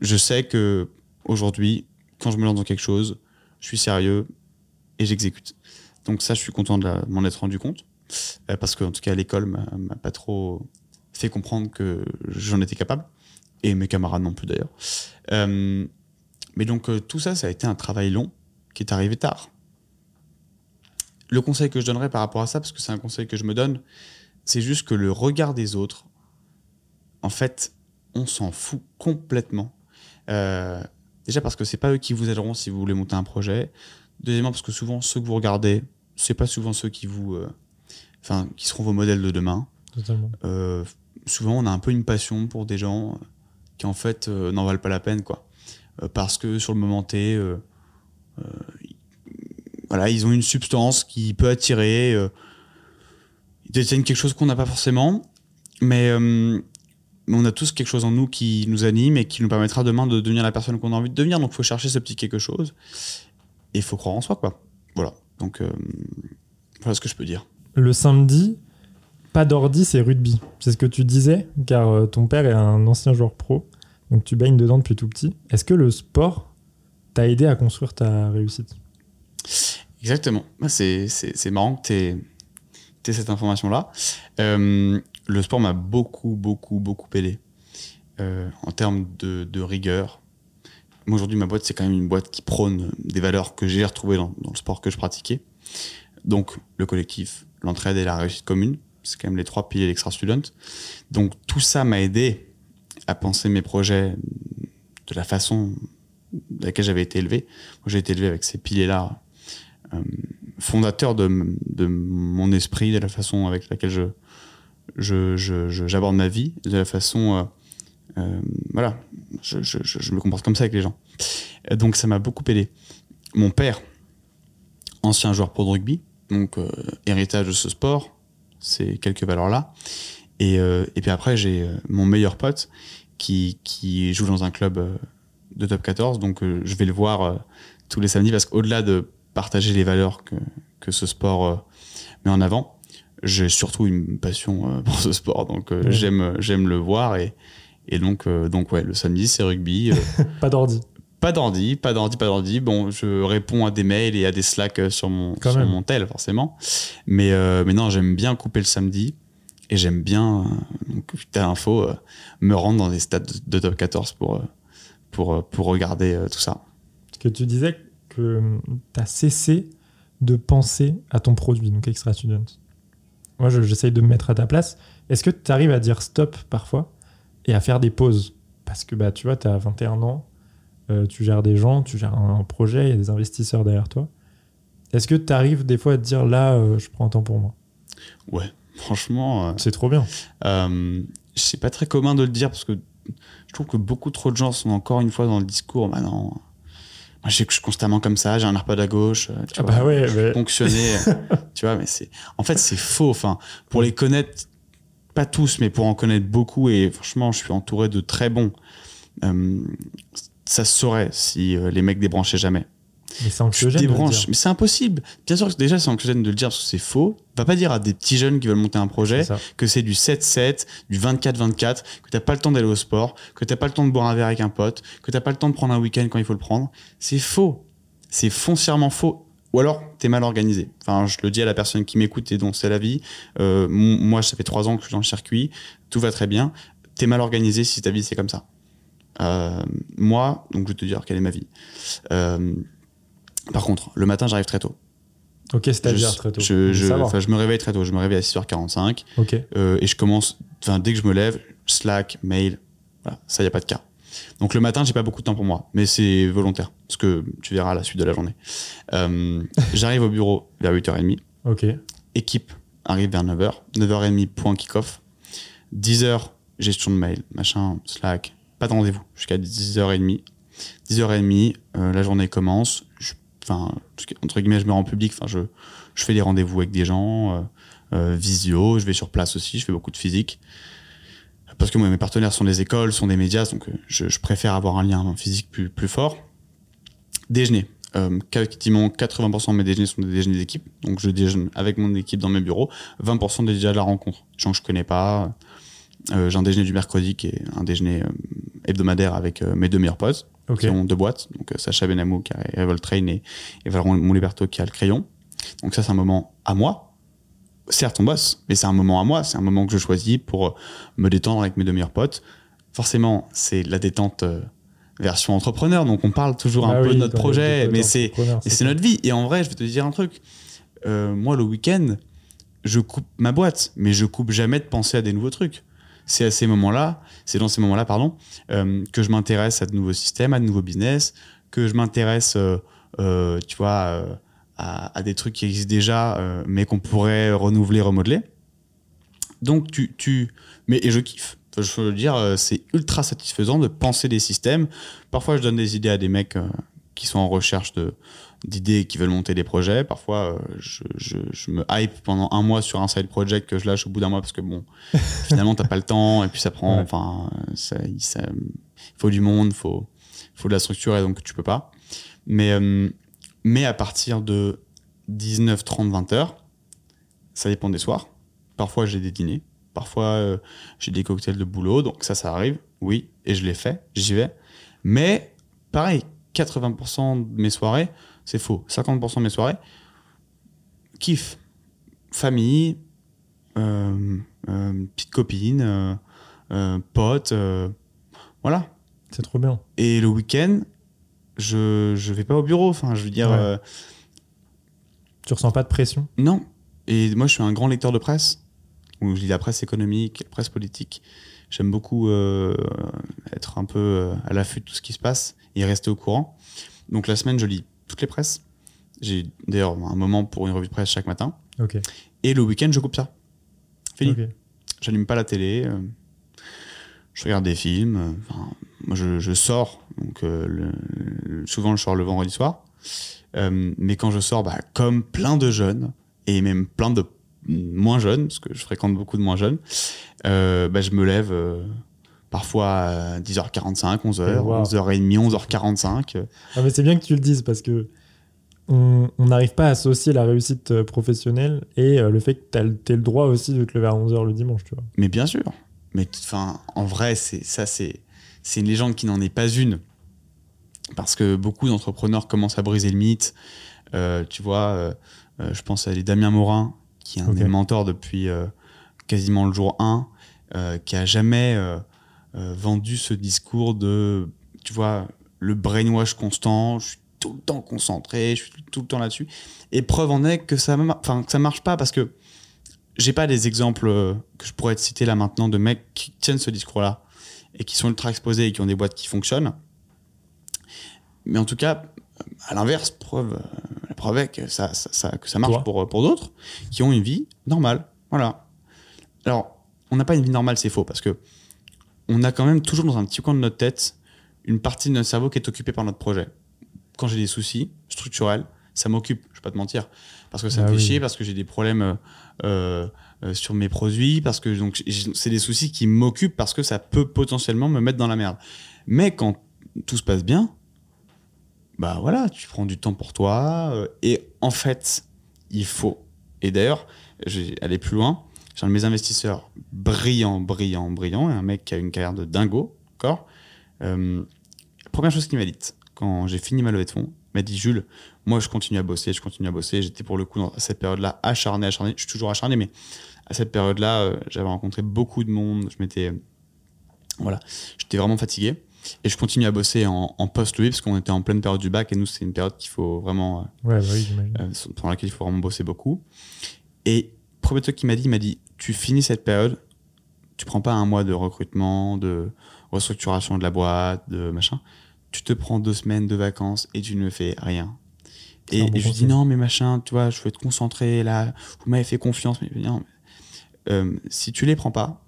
je sais que aujourd'hui, quand je me lance dans quelque chose, je suis sérieux et j'exécute. Donc ça, je suis content de m'en être rendu compte. Euh, parce que, en tout cas, l'école, m'a pas trop fait comprendre que j'en étais capable. Et mes camarades non plus, d'ailleurs. Euh, mais donc, euh, tout ça, ça a été un travail long qui est arrivé tard. Le conseil que je donnerais par rapport à ça, parce que c'est un conseil que je me donne, c'est juste que le regard des autres, en fait, on s'en fout complètement. Déjà parce que c'est pas eux qui vous aideront si vous voulez monter un projet. Deuxièmement parce que souvent ceux que vous regardez, c'est pas souvent ceux qui vous, euh, enfin, qui seront vos modèles de demain. Totalement. Euh, souvent on a un peu une passion pour des gens euh, qui en fait n'en valent pas la peine quoi. Parce que sur le moment T ils- voilà ils ont une substance qui peut attirer euh, ils détiennent quelque chose qu'on n'a pas forcément. Mais euh, mais on a tous quelque chose en nous qui nous anime et qui nous permettra demain de devenir la personne qu'on a envie de devenir. Donc il faut chercher ce petit quelque chose. Et il faut croire en soi quoi donc euh, voilà ce que je peux dire Le samedi, pas d'ordi, c'est rugby. C'est ce que tu disais, car euh, ton père est un ancien joueur pro, donc tu baignes dedans depuis tout petit. Est-ce que le sport t'a aidé à construire ta réussite? Exactement. Bah, C'est, marrant que tu aies cette information-là. Euh, le sport m'a beaucoup, beaucoup, beaucoup aidé euh, en termes de, de rigueur. Moi, aujourd'hui, ma boîte, c'est quand même une boîte qui prône des valeurs que j'ai retrouvées dans, le sport que je pratiquais. Donc, le collectif, l'entraide et la réussite commune. C'est quand même les trois piliers de l'extra student. Donc, tout ça m'a aidé à penser mes projets de la façon de laquelle j'avais été élevé. Moi, j'ai été élevé avec ces piliers-là euh, fondateur de, mon esprit, de la façon avec laquelle je- j'aborde ma vie, de la façon, euh, euh, voilà, je, je- je- je me comporte comme ça avec les gens. Euh, Donc ça m'a beaucoup aidé. Mon père, ancien joueur pro de rugby, donc euh, héritage de ce sport, ces quelques valeurs-là. Et, euh, et puis après, j'ai mon meilleur pote qui, qui joue dans un club de top 14, donc euh, je vais le voir tous les samedis parce qu'au-delà de partager les valeurs que, que ce sport met en avant. J'ai surtout une passion pour ce sport, donc Ouais. j'aime j'aime le voir et, et donc euh, donc ouais le samedi c'est rugby. euh, Pas d'ordi. pas d'ordi, pas d'ordi, pas d'ordi. Bon, je réponds à des mails et à des slacks euh, sur mon Quand sur même. mon tel forcément, mais euh, mais non j'aime bien couper le samedi et j'aime bien euh, donc t'as l'info euh, me rendre dans des stades de, de top 14 pour pour pour regarder tout ça. Parce que tu disais que tu as cessé de penser à ton produit, donc Extra Student. Moi, je- j'essaye de me mettre à ta place. Est-ce que tu arrives à dire stop parfois? Et à faire des pauses Parce que bah, tu vois, tu as 21 ans, euh, tu gères des gens, tu gères un, un projet, il y a des investisseurs derrière toi. Est-ce que tu arrives des fois à te dire là, euh, je prends un temps pour moi? Ouais, franchement. euh, C'est trop bien. C'est pas très commun de le dire parce que je trouve que beaucoup trop de gens sont encore une fois dans le discours. Bah non, moi je sais que je suis constamment comme ça, j'ai un AirPod à gauche, tu Ah vois, bah ouais, je mais- suis euh, tu vois, mais c'est. En fait, c'est faux. Enfin, pour les connaître, pas tous, mais pour en connaître beaucoup, et franchement, je suis entouré de très bons. euh, ça se saurait si euh, les mecs débranchaient jamais. Mais c'est anxiogène. de le débranches, dire. mais c'est impossible. Bien sûr, que déjà, c'est anxiogène de le dire parce que c'est faux. Va pas dire à des petits jeunes qui veulent monter un projet que c'est du 7-7, du 24-24, que t'as pas le temps d'aller au sport, que t'as pas le temps de boire un verre avec un pote, que t'as pas le temps de prendre un week-end quand il faut le prendre. C'est faux. C'est foncièrement faux. Ou alors, t'es mal organisé. Enfin, je le dis à la personne qui m'écoute et dont c'est la vie. Euh, moi, ça fait trois ans que je suis dans le circuit. Tout va très bien. T'es mal organisé si ta vie c'est comme ça. Euh, moi, donc je vais te dire quelle est ma vie. Euh, par contre, le matin, j'arrive très tôt. Ok, c'est-à-dire je, très tôt. Je, me réveille très tôt. Je me réveille à 6h45 Ok. euh, et je commence, enfin, dès que je me lève, Slack, mail, voilà, ça, il n'y a pas de cas. Donc le matin, j'ai pas beaucoup de temps pour moi, mais c'est volontaire, parce que tu verras à la suite de la journée. Euh, J'arrive au bureau vers 8h30, Ok. équipe arrive vers 9h, 9h30, point kick-off, 10h, gestion de mail, machin, Slack, pas de rendez-vous, jusqu'à 10h30. 10h30, euh, la journée commence, je- enfin, entre guillemets, je me rends public, enfin, je, je fais des rendez-vous avec des gens, euh, visio, je vais sur place aussi, je fais beaucoup de physique. Parce que moi, mes partenaires sont des écoles, sont des médias, donc euh, je, je préfère avoir un lien physique plus, plus fort. Déjeuner. Euh, quasiment 80% de mes déjeuners sont des déjeuners d'équipe. Donc je déjeune avec mon équipe dans mes bureaux. 20% des déjà de la rencontre. Des gens que je connais pas. Euh, j'ai un déjeuner du mercredi qui est un déjeuner euh, hebdomadaire avec euh, mes deux meilleurs potes Ok. qui ont deux boîtes. Donc Sacha Benamou qui a Train et, et Valorant Monliberto qui a le crayon. Donc ça, c'est un moment à moi. Certes, on bosse, mais c'est un moment à moi. C'est un moment que je choisis pour euh, me détendre avec mes deux meilleurs potes. Forcément, c'est la détente euh, version entrepreneur. Donc on parle toujours un Ah peu de notre projet, mais c'est notre vie. Et en vrai, je vais te dire un truc. Euh, moi, le week-end, je coupe ma boîte, mais je coupe jamais de penser à des nouveaux trucs. C'est à ces moments-là, c'est dans ces moments-là, pardon, euh, que je m'intéresse à de nouveaux systèmes, à de nouveaux business, que je m'intéresse, euh, tu vois, à, à des trucs qui existent déjà, euh, mais qu'on pourrait renouveler, remodeler. Donc, tu, tu, mais et je kiffe. Enfin, Je veux dire, euh, c'est ultra satisfaisant de penser des systèmes. Parfois, je donne des idées à des mecs euh, qui sont en recherche de d'idées et qui veulent monter des projets. Parfois, euh, je, je, je me hype pendant un mois sur un side project que je lâche au bout d'un mois parce que bon, finalement, t'as pas le temps et puis ça prend. Ouais. Enfin, ça, il ça- faut du monde, faut, faut de la structure et donc tu peux pas. Mais, mais à partir de 19, 30, 20 heures, ça dépend des soirs. Parfois, j'ai des dîners. Parfois, euh, j'ai des cocktails de boulot. Donc, ça, ça arrive. Oui. Et je l'ai fait. J'y vais. Mais, pareil, 80% de mes soirées, c'est faux. 50% de mes soirées, kiff. Famille, euh, euh, petite copine, pote. voilà. C'est trop bien. Et le week-end, je, je vais pas au bureau. Enfin, je veux dire, Ouais. euh, Tu ressens pas de pression? Non. Et moi, je suis un grand lecteur de presse, où je lis la presse économique, la presse politique. J'aime beaucoup euh, être un peu euh, à l'affût de tout ce qui se passe et rester au courant. Donc la semaine, je lis toutes les presses. J'ai d'ailleurs un moment pour une revue de presse chaque matin. Ok. Et le week-end, je coupe ça. Fini. J'allume pas la télé. euh, je regarde des films. euh, enfin, moi, je, je sors. Donc, euh, le- souvent, je sors le vendredi soir. Euh, mais quand je sors, bah, comme plein de jeunes, et même plein de moins jeunes, parce que je fréquente beaucoup de moins jeunes, euh, bah, je me lève parfois à 10h45, 11h, Et wow. 11h30, 11h45. Ah, mais c'est bien que tu le dises parce que on n'arrive pas à associer la réussite professionnelle et le fait que tu as le droit aussi de te lever à 11h le dimanche, tu vois. Mais bien sûr. Mais enfin, en vrai, c'est ça, c'est c'est une légende qui n'en est pas une, parce que beaucoup d'entrepreneurs commencent à briser le mythe. Euh, tu vois, euh, euh, je pense à Damien Morin, qui est un Ok. des mentors depuis euh, quasiment le jour 1, euh, qui a jamais vendu ce discours de, tu vois, le brainwash constant. Je suis tout le temps concentré, je suis tout le temps là-dessus. Et preuve en est que ça, enfin, que ça marche pas parce que j'ai pas des exemples que je pourrais te citer là maintenant de mecs qui tiennent ce discours-là et qui sont ultra exposés et qui ont des boîtes qui fonctionnent. Mais en tout cas, à l'inverse, preuve, la preuve est que ça, ça, ça- que ça marche Toi. pour, pour d'autres qui ont une vie normale. Voilà. Alors, on n'a pas une vie normale, c'est faux, parce que on a quand même toujours dans un petit coin de notre tête une partie de notre cerveau qui est occupée par notre projet. Quand j'ai des soucis structurels, ça m'occupe, je vais pas te mentir, parce que ça Ah me fait oui. chier, parce que j'ai des problèmes euh, euh, euh, sur mes produits, parce que donc c'est des soucis qui m'occupent parce que ça peut potentiellement me mettre dans la merde. Mais quand tout se passe bien, bah voilà, tu prends du temps pour toi. euh, et en fait, il faut. Et d'ailleurs, je vais aller plus loin. J'ai un de mes investisseurs brillant, brillant, brillant, et un mec qui a une carrière de dingo, encore. Euh, première chose qu'il m'a dite, quand j'ai fini ma levée de fonds, il m'a dit Jules, moi je continue à bosser, je continue à bosser. J'étais pour le coup dans cette période-là acharné, acharné. Je suis toujours acharné, mais à cette période-là, euh, j'avais rencontré beaucoup de monde. Je m'étais. Voilà, j'étais vraiment fatigué. Et je continue à bosser en, en post-Louis parce qu'on était en pleine période du bac et nous, c'est une période qu'il faut vraiment. euh, Ouais, bah oui, euh, pendant laquelle il faut vraiment bosser beaucoup. Et premier truc qu'il m'a dit, il m'a dit tu finis cette période, tu prends pas un mois de recrutement, de restructuration de la boîte, de machin. Tu te prends deux semaines de vacances et tu ne fais rien. Et, un bon et je lui dis non, mais machin, tu vois, je veux être concentré là, vous m'avez fait confiance. Mais non, euh, si tu les prends pas,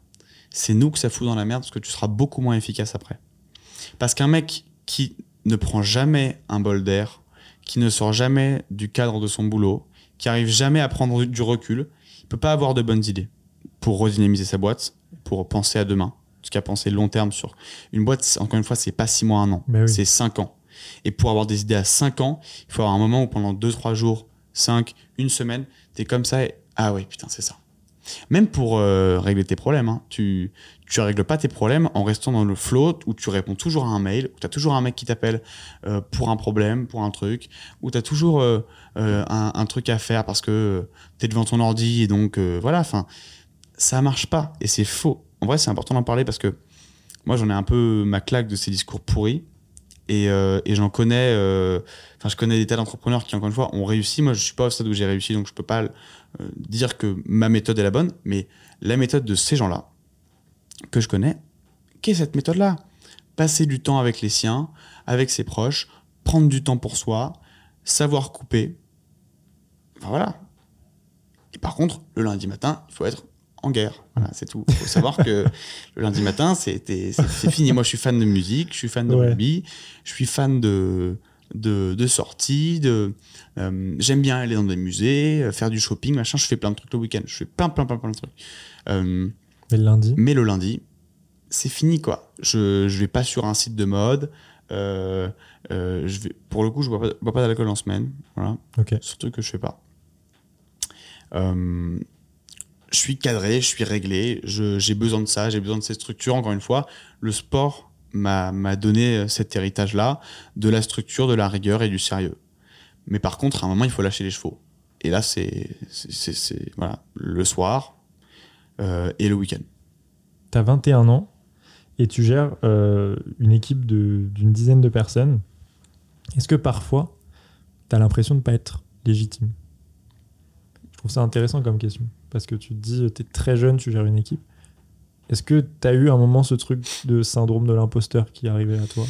c'est nous que ça fout dans la merde parce que tu seras beaucoup moins efficace après. Parce qu'un mec qui ne prend jamais un bol d'air, qui ne sort jamais du cadre de son boulot, qui arrive jamais à prendre du recul, il peut pas avoir de bonnes idées pour redynamiser sa boîte, pour penser à demain, en tout cas penser long terme sur une boîte. Encore une fois, c'est pas six mois, un an, oui. c'est cinq ans. Et pour avoir des idées à cinq ans, il faut avoir un moment où pendant deux, trois jours, cinq, une semaine, t'es comme ça et ah ouais, putain, c'est ça. Même pour euh, régler tes problèmes, hein. tu tu règles pas tes problèmes en restant dans le flow où tu réponds toujours à un mail, où tu as toujours un mec qui t'appelle euh, pour un problème, pour un truc, où tu as toujours euh, euh, un, truc à faire parce que tu es devant ton ordi et donc voilà, enfin ça marche pas et c'est faux. En vrai, c'est important d'en parler parce que moi j'en ai un peu ma claque de ces discours pourris et, et j'en connais enfin je connais des tas d'entrepreneurs qui encore une fois ont réussi moi je suis pas au stade où j'ai réussi donc je peux pas dire que ma méthode est la bonne mais la méthode de ces gens-là que je connais qu'est cette méthode-là? Passer du temps avec les siens avec ses proches prendre du temps pour soi savoir couper enfin voilà et par contre le lundi matin il faut être en guerre. Voilà, c'est tout. Il faut savoir que le lundi matin, c'est fini. Moi, je suis fan de musique, je suis fan de Ouais. rugby, je suis fan de, de, de sorties, de, euh, j'aime bien aller dans des musées, euh, faire du shopping, machin. Je fais plein de trucs le week-end. Je fais plein, plein, plein, plein de trucs. Euh, Mais le lundi, mais le lundi, c'est fini, quoi. Je, je vais pas sur un site de mode. Euh, euh, je vais, pour le coup, je bois pas, bois pas d'alcool en semaine. Voilà ok. surtout que je fais pas. Euh, je suis cadré, je suis réglé, j'ai besoin de ça, j'ai besoin de ces structures. Encore une fois, le sport m'a donné cet héritage-là, de la structure, de la rigueur et du sérieux. Mais par contre, à un moment, il faut lâcher les chevaux. Et là, c'est voilà, le soir et le week-end. Tu as 21 ans et tu gères euh, une équipe d'une dizaine de personnes. Est-ce que parfois, tu as l'impression de ne pas être légitime? Je trouve ça intéressant comme question. Parce que tu te dis, tu es très jeune, tu gères une équipe. Est-ce que tu as eu un moment ce truc de syndrome de l'imposteur qui arrivé à toi?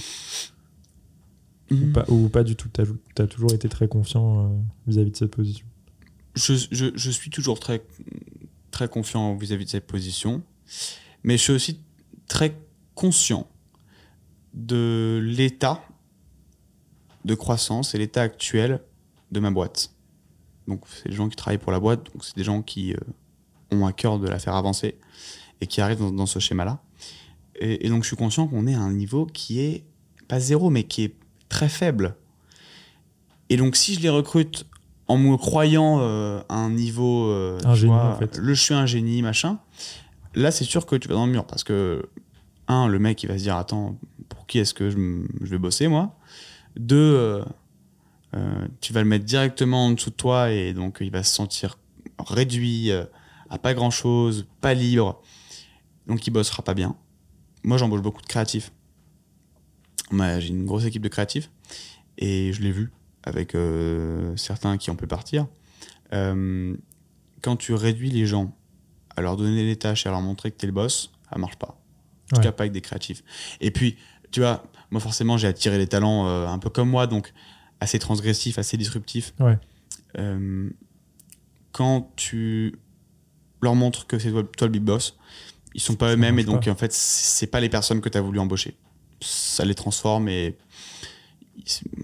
Ou, pas, ou pas du tout Tu as, toujours été très confiant euh, vis-à-vis de cette position? Je, je, je suis toujours très, très confiant vis-à-vis de cette position, mais je suis aussi très conscient de l'état de croissance et l'état actuel de ma boîte. Donc, c'est les gens qui travaillent pour la boîte, donc c'est des gens qui euh, ont à cœur de la faire avancer et qui arrivent dans, ce schéma-là. Et, et donc, je suis conscient qu'on est à un niveau qui est pas zéro, mais qui est très faible. Et donc, si je les recrute en me croyant euh, à un niveau, euh, Un tu génie, vois, en fait. le je suis un génie, machin, là, c'est sûr que tu vas dans le mur parce que, un, le mec, il va se dire, attends, pour qui est-ce que je, vais bosser, moi? Deux, euh, tu vas le mettre directement en dessous de toi et donc il va se sentir réduit à pas grand-chose, pas libre, donc il bossera pas bien. Moi, j'embauche beaucoup de créatifs. J'ai une grosse équipe de créatifs et je l'ai vu avec euh, certains qui ont pu partir. Euh, quand tu réduis les gens à leur donner les tâches et à leur montrer que tu es le boss, ça marche pas. En tout Ouais. cas, pas avec des créatifs. Et puis, tu vois, moi, forcément, j'ai attiré les talents euh, un peu comme moi, donc assez transgressifs, assez disruptifs. Ouais. Quand tu leur montres que c'est toi, toi le big boss, ils sont pas eux-mêmes et donc, en fait, c'est pas les personnes que tu as voulu embaucher. Ça les transforme et.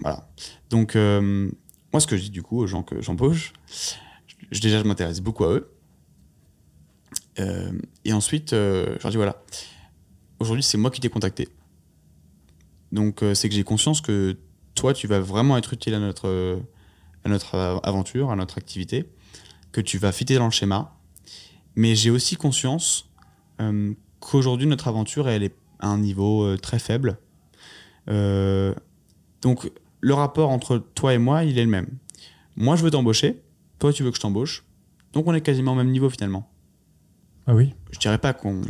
Voilà. Donc, euh, moi, ce que je dis du coup aux gens que j'embauche, je- déjà, je m'intéresse beaucoup à eux. Euh, et ensuite, euh, je leur dis voilà, aujourd'hui, c'est moi qui t'ai contacté. Donc, c'est que j'ai conscience que toi, tu vas vraiment être utile à notre, à notre aventure, à notre activité, que tu vas fitter dans le schéma. Mais j'ai aussi conscience qu'aujourd'hui, notre aventure, elle est à un niveau très faible. Euh, donc, le rapport entre toi et moi, il est le même. Moi, je veux t'embaucher. Toi, tu veux que je t'embauche. Donc, on est quasiment au même niveau finalement. Ah oui, Je dirais pas qu'on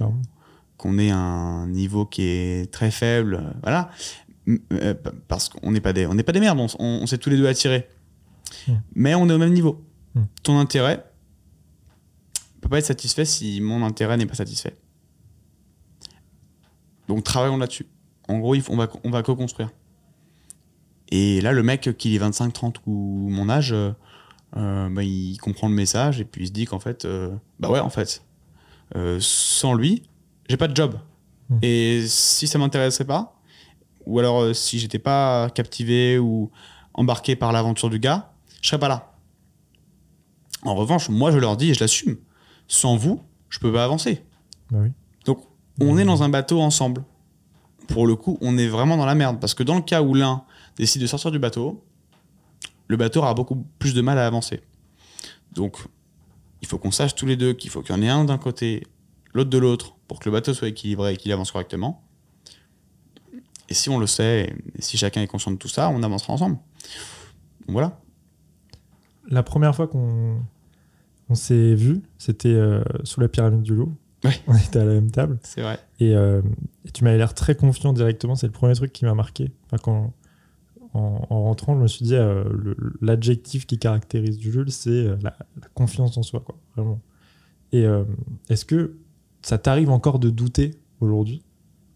qu'on ait un niveau qui est très faible, voilà, euh, parce qu'on n'est pas des, on n'est pas des merdes, on, s- on, on s'est tous les deux attirés, Mm. mais on est au même niveau. Mm. Ton intérêt peut pas être satisfait si mon intérêt n'est pas satisfait. Donc travaillons là-dessus. En gros, on va, on va co-construire. Et là, le mec qui est 25, 30 ou mon âge, euh, euh, bah, il comprend le message et puis il se dit qu'en fait, euh, bah ouais, en fait, euh, sans lui, j'ai pas de job. Hmm. Et si ça m'intéresserait pas, ou alors si j'étais pas captivé ou embarqué par l'aventure du gars, je serais pas là. En revanche, moi je leur dis et je l'assume, sans vous, je peux pas avancer. Bah oui. Donc on est dans un bateau ensemble. Pour le coup, on est vraiment dans la merde parce que dans le cas où l'un décide de sortir du bateau, le bateau aura beaucoup plus de mal à avancer. Donc il faut qu'on sache tous les deux qu'il faut qu'il y en ait un d'un côté, l'autre de l'autre, pour que le bateau soit équilibré et qu'il avance correctement. Et si on le sait, et si chacun est conscient de tout ça, on avancera ensemble. Donc voilà. La première fois qu'on on s'est vu, c'était euh, sous la pyramide du loup. Ouais. On était à la même table. C'est vrai. Et, euh, et tu m'avais l'air très confiant directement. C'est le premier truc qui m'a marqué. Enfin, quand, en, en rentrant, je me suis dit, euh, l'adjectif qui caractérise Jules, c'est euh, la, la confiance en soi, quoi, vraiment. Et euh, est-ce que ça t'arrive encore de douter aujourd'hui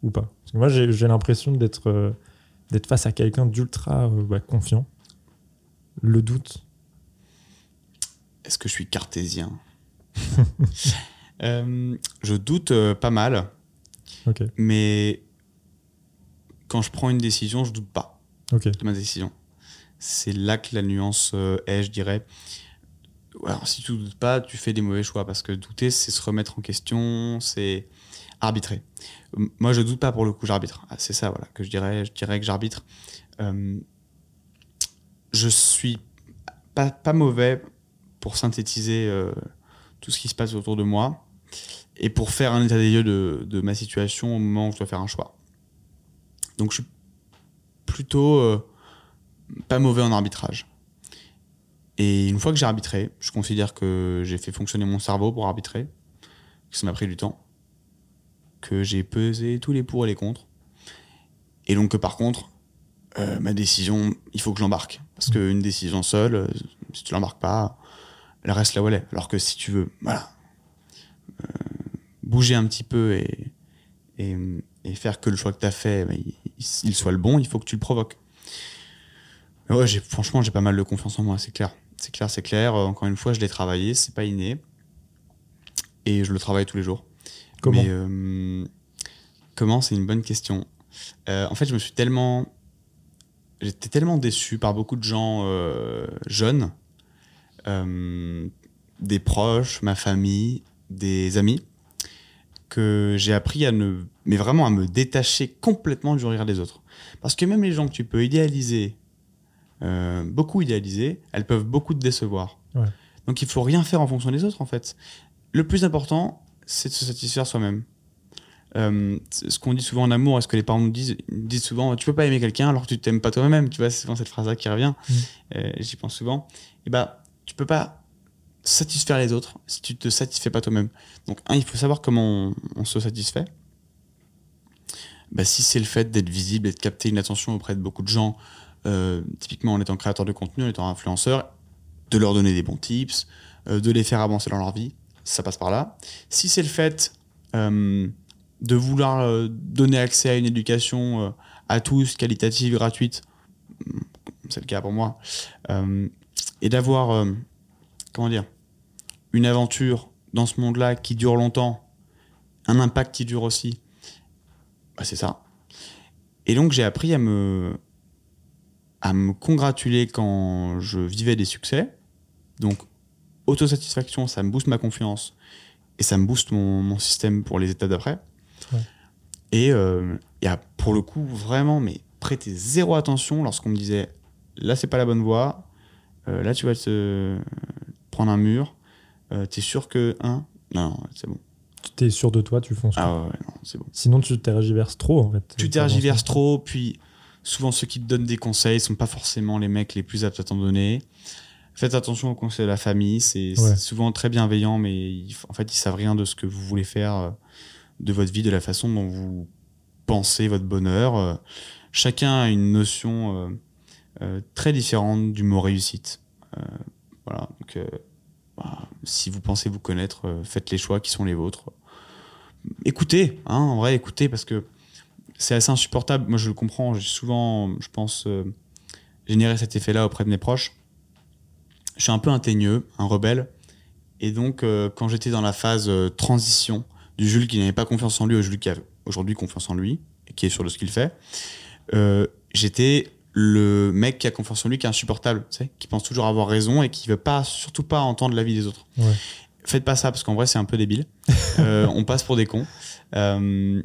ou pas? Parce que moi, j'ai l'impression d'être euh, d'être face à quelqu'un d'ultra bah, confiant. Le doute. Est-ce que je suis cartésien? Je doute pas mal, mais quand je prends une décision, je doute pas. Ok. de ma décision. C'est là que la nuance euh, est, je dirais. Si tu doutes pas, tu fais des mauvais choix parce que douter, c'est se remettre en question, c'est arbitrer. Moi, je doute pas pour le coup, j'arbitre. Ah, c'est ça, voilà, que je dirais. Je dirais que j'arbitre. Euh, je suis pas, pas mauvais pour synthétiser euh, tout ce qui se passe autour de moi et pour faire un état des lieux de, de ma situation au moment où je dois faire un choix. Donc, je suis plutôt euh, pas mauvais en arbitrage. Et une fois que j'ai arbitré, je considère que j'ai fait fonctionner mon cerveau pour arbitrer, que ça m'a pris du temps, que j'ai pesé tous les pour et les contre, et donc que par contre, euh, ma décision, il faut que je l'embarque. Parce qu'une décision seule, euh, si tu l'embarques pas, elle reste là où elle est. Alors que si tu veux, voilà, euh, bouger un petit peu et, et, et faire que le choix que tu as fait, bah, il, il soit le bon, il faut que tu le provoques. Mais ouais, franchement, j'ai pas mal de confiance en moi, c'est clair. C'est clair, c'est clair. Euh, Encore une fois, je l'ai travaillé, c'est pas inné. Et je le travaille tous les jours. Comment Mais, euh, Comment C'est une bonne question. Euh, en fait, je me suis tellement. J'étais tellement déçu par beaucoup de gens euh, jeunes, des proches, ma famille, des amis, que j'ai appris à ne. Mais vraiment à me détacher complètement du regard des autres. Parce que même les gens que tu peux idéaliser, euh, beaucoup idéaliser, elles peuvent beaucoup te décevoir. Ouais. Donc il faut rien faire en fonction des autres en fait. Le plus important, c'est de se satisfaire soi-même. Euh, ce qu'on dit souvent en amour, est-ce que les parents nous disent, disent souvent, tu peux pas aimer quelqu'un alors que tu t'aimes pas toi-même. Tu vois, c'est souvent cette phrase-là qui revient. Mm. Euh, J'y pense souvent. Et bah, tu peux pas satisfaire les autres si tu te satisfais pas toi-même. Donc, un, il faut savoir comment on, se satisfait. Bah, si c'est le fait d'être visible et de capter une attention auprès de beaucoup de gens, euh, typiquement en étant créateur de contenu, en étant influenceur, de leur donner des bons tips, euh, de les faire avancer dans leur vie, ça passe par là. Si c'est le fait euh, de vouloir donner accès à une éducation à tous, qualitative, gratuite, c'est le cas pour moi, et d'avoir, comment dire, une aventure dans ce monde-là qui dure longtemps, un impact qui dure aussi, bah, c'est ça. Et donc j'ai appris à me, à me congratuler quand je vivais des succès. Donc autosatisfaction, ça me booste ma confiance et ça me booste mon, mon système pour les étapes d'après. Ouais. Et euh, y a pour le coup vraiment, mais prêter zéro attention lorsqu'on me disait là c'est pas la bonne voie, euh, là tu vas te prendre un mur, euh, t'es sûr que hein non, c'est bon. Tu es sûr de toi, tu fonces. Ah ouais, ouais, non c'est bon. Sinon, tu tergiverses trop, en fait. Tu tergiverses trop, puis souvent ceux qui te donnent des conseils sont pas forcément les mecs les plus aptes à t'en donner. Faites attention aux conseils de la famille, c'est Ouais. souvent très bienveillant, mais ils- en fait ils savent rien de ce que vous voulez faire euh, de votre vie, de la façon dont vous pensez votre bonheur. Euh, Chacun a une notion euh, euh, très différente du mot réussite. Euh, voilà, donc bah, si vous pensez vous connaître, euh, faites les choix qui sont les vôtres. Écoutez, hein, en vrai, écoutez, parce que c'est assez insupportable. Moi, je le comprends. J'ai souvent, je pense, euh, généré cet effet-là auprès de mes proches. Je suis un peu un teigneux, un rebelle. Et donc, euh, quand j'étais dans la phase transition du Jules qui n'avait pas confiance en lui au Jules qui a aujourd'hui confiance en lui et qui est sûr de ce qu'il fait, j'étais le mec qui a confiance en lui, qui est insupportable, tu sais, qui pense toujours avoir raison et qui veut pas, surtout pas entendre l'avis des autres. Ouais. Faites pas ça parce qu'en vrai, c'est un peu débile. Euh, on passe pour des cons. Euh,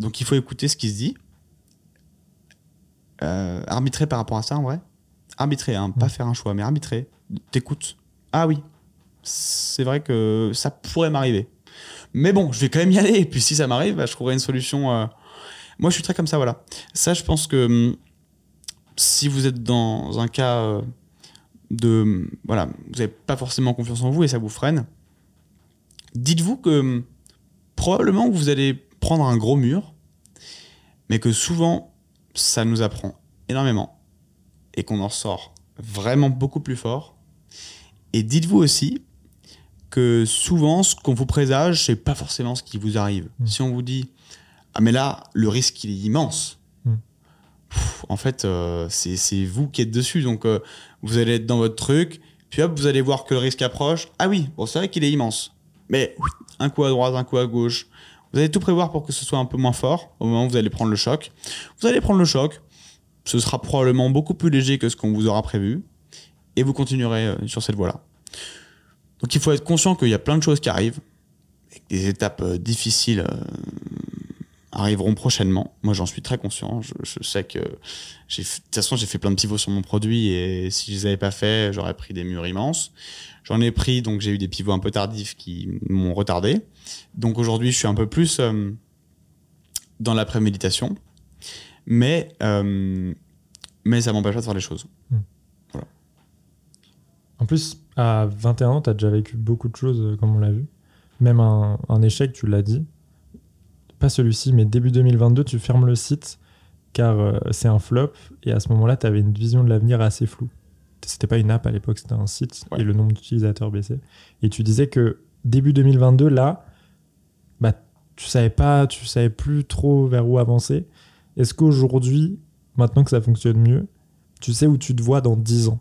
donc, il faut écouter ce qui se dit. Euh, arbitrer par rapport à ça, en vrai. Arbitrer, hein, pas faire un choix, mais arbitrer. T'écoutes. Ah oui. c'est vrai que ça pourrait m'arriver. Mais bon, je vais quand même y aller. Et puis si ça m'arrive, bah, je trouverai une solution. Moi, je suis très comme ça, voilà. Ça, je pense que hum, si vous êtes dans un cas euh, de. Voilà, vous n'avez pas forcément confiance en vous et ça vous freine, dites-vous que hum, probablement vous allez prendre un gros mur, mais que souvent, ça nous apprend énormément et qu'on en sort vraiment beaucoup plus fort. Et dites-vous aussi que souvent, ce qu'on vous présage, c'est pas forcément ce qui vous arrive. Mm. Si on vous dit Ah, mais là, le risque, il est immense. En fait, euh, c'est vous qui êtes dessus. Donc, euh, vous allez être dans votre truc, puis hop, vous allez voir que le risque approche. Ah oui, bon, c'est vrai qu'il est immense. Mais un coup à droite, un coup à gauche. Vous allez tout prévoir pour que ce soit un peu moins fort au moment où vous allez prendre le choc. Vous allez prendre le choc. Ce sera probablement beaucoup plus léger que ce qu'on vous aura prévu. Et vous continuerez euh, sur cette voie-là. Donc il faut être conscient qu'il y a plein de choses qui arrivent. Des étapes difficiles arriveront prochainement. Moi, j'en suis très conscient. Je, je sais que j'ai, fait- de toute façon, j'ai fait plein de pivots sur mon produit et si je les avais pas fait, j'aurais pris des murs immenses. J'en ai pris, donc j'ai eu des pivots un peu tardifs qui m'ont retardé. Donc aujourd'hui, je suis un peu plus euh, dans la préméditation, mais euh, mais ça m'empêche pas de faire les choses. En plus, à 21 ans, tu as déjà vécu beaucoup de choses, euh, comme on l'a vu. Même un, un échec, tu l'as dit. Pas celui-ci, mais début 2022, tu fermes le site car euh, c'est un flop. Et à ce moment-là, tu avais une vision de l'avenir assez floue. C'était pas une app à l'époque, c'était un site Ouais. et le nombre d'utilisateurs baissait. Et tu disais que début 2022, là, bah, tu savais pas, tu savais plus trop vers où avancer. Est-ce qu'aujourd'hui, maintenant que ça fonctionne mieux, tu sais où tu te vois dans 10 ans?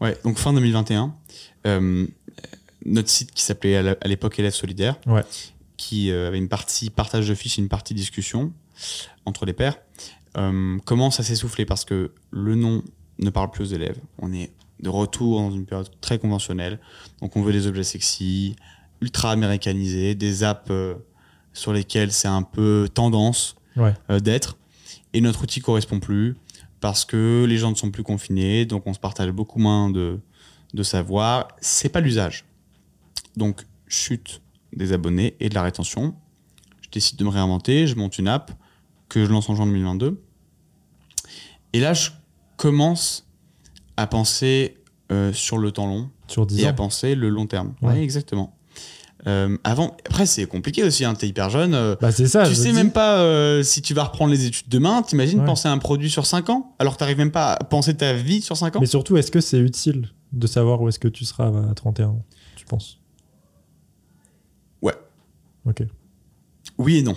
Ouais, donc fin 2021, euh, notre site qui s'appelait à la- à l'époque Élèves Solidaires, Ouais. Qui euh, avait une partie partage de fiches et une partie discussion entre les pairs, euh, commence à s'essouffler parce que le nom ne parle plus aux élèves. On est de retour dans une période très conventionnelle. Donc on veut des objets sexy, ultra américanisés, des apps euh, sur lesquelles c'est un peu tendance Ouais. euh, d'être. Et notre outil correspond plus parce que les gens ne sont plus confinés, donc on se partage beaucoup moins de, de savoir. C'est pas l'usage. Donc, chute des abonnés et de la rétention. Je décide de me réinventer, je monte une app que je lance en juin 2022. Et là, je commence à penser euh, sur le temps long sur 10 et à penser le long terme. Ouais. Ouais, exactement. Euh, avant, après, c'est compliqué aussi, hein, t'es hyper jeune. euh, Bah c'est ça. tu sais dis. même pas euh, si tu vas reprendre les études demain. T'imagines Ouais. penser à un produit sur 5 ans? Alors que t'arrives même pas à penser ta vie sur 5 ans? Mais surtout, est-ce que c'est utile de savoir où est-ce que tu seras à 31 ans Tu penses? Ok. Oui et non.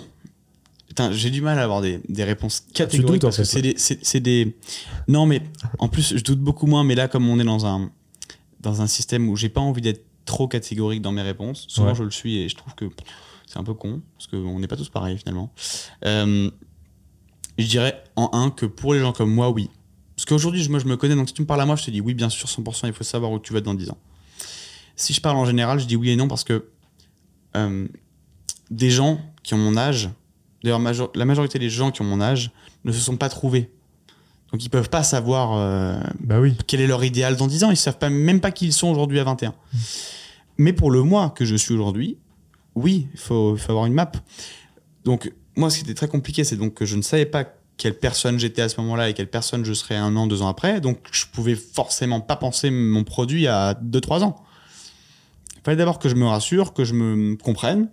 J'ai du mal à avoir des, des réponses catégoriques doutes, en parce que c'est des. Non, mais en plus, je doute beaucoup moins. Mais là, comme on est dans un, dans un système où j'ai pas envie d'être trop catégorique dans mes réponses, souvent Ouais. je le suis et je trouve que c'est un peu con parce qu'on n'est pas tous pareils finalement. Euh, je dirais en un que pour les gens comme moi, oui. Parce qu'aujourd'hui, moi, je me connais, donc si tu me parles à moi, je te dis oui, bien sûr, 100%, il faut savoir où tu vas dans 10 ans. Si je parle en général, je dis oui et non parce que euh, des gens qui ont mon âge, d'ailleurs, major- la majorité des gens qui ont mon âge ne se sont pas trouvés. Donc, ils peuvent pas savoir euh, Bah oui. quel est leur idéal dans 10 ans. Ils savent pas, même pas qui ils sont aujourd'hui à 21. Mais pour le moi que je suis aujourd'hui, oui, il faut, il faut avoir une map. Donc, moi, ce qui était très compliqué, c'est donc que je ne savais pas quelle personne j'étais à ce moment-là et quelle personne je serais un an, deux ans après. Donc, je pouvais forcément pas penser mon produit à 2-3 ans. Il fallait d'abord que je me rassure, que je me comprenne.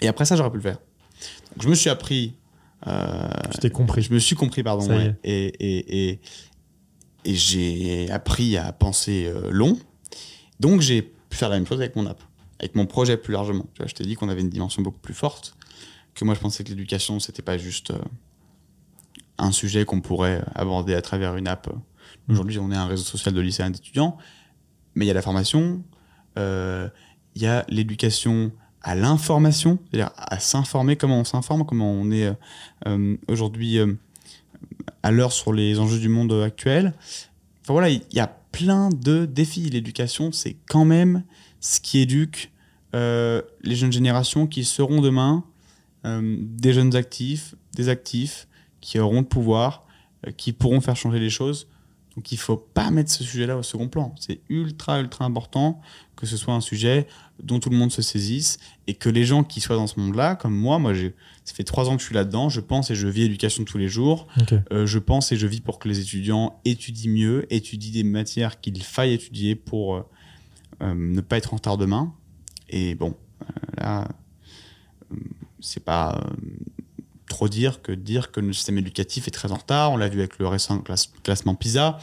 Et après ça, j'aurais pu le faire. Donc, je me suis appris euh, Je t'ai compris. je me suis compris, pardon. Ouais. Et, et, et, et j'ai appris à penser euh, long. Donc, j'ai pu faire la même chose avec mon app, avec mon projet plus largement. Tu vois, je t'ai dit qu'on avait une dimension beaucoup plus forte, que moi, je pensais que l'éducation, c'était pas juste euh, un sujet qu'on pourrait aborder à travers une app. Aujourd'hui, on est un réseau social de lycéens et d'étudiants, mais il y a la formation, euh, il y a l'éducation à l'information, c'est-à-dire à s'informer, comment on s'informe, comment on est euh, euh, aujourd'hui euh, à l'heure sur les enjeux du monde actuel. Enfin voilà, il y a plein de défis. L'éducation, c'est quand même ce qui éduque les jeunes générations qui seront demain des jeunes actifs, des actifs qui auront le pouvoir, qui pourront faire changer les choses. Donc il faut pas mettre ce sujet-là au second plan. C'est ultra, ultra important que ce soit un sujet dont tout le monde se saisisse et que les gens qui soient dans ce monde-là, comme moi, moi, j'ai, ça fait trois ans que je suis là-dedans, je pense et je vis éducation tous les jours. Euh, je pense et je vis pour que les étudiants étudient mieux, étudient des matières qu'il faille étudier pour euh, euh, ne pas être en retard demain. Et bon, euh, là, c'est pas trop dire que dire que le système éducatif est très en retard. On l'a vu avec le récent classe- classement PISA.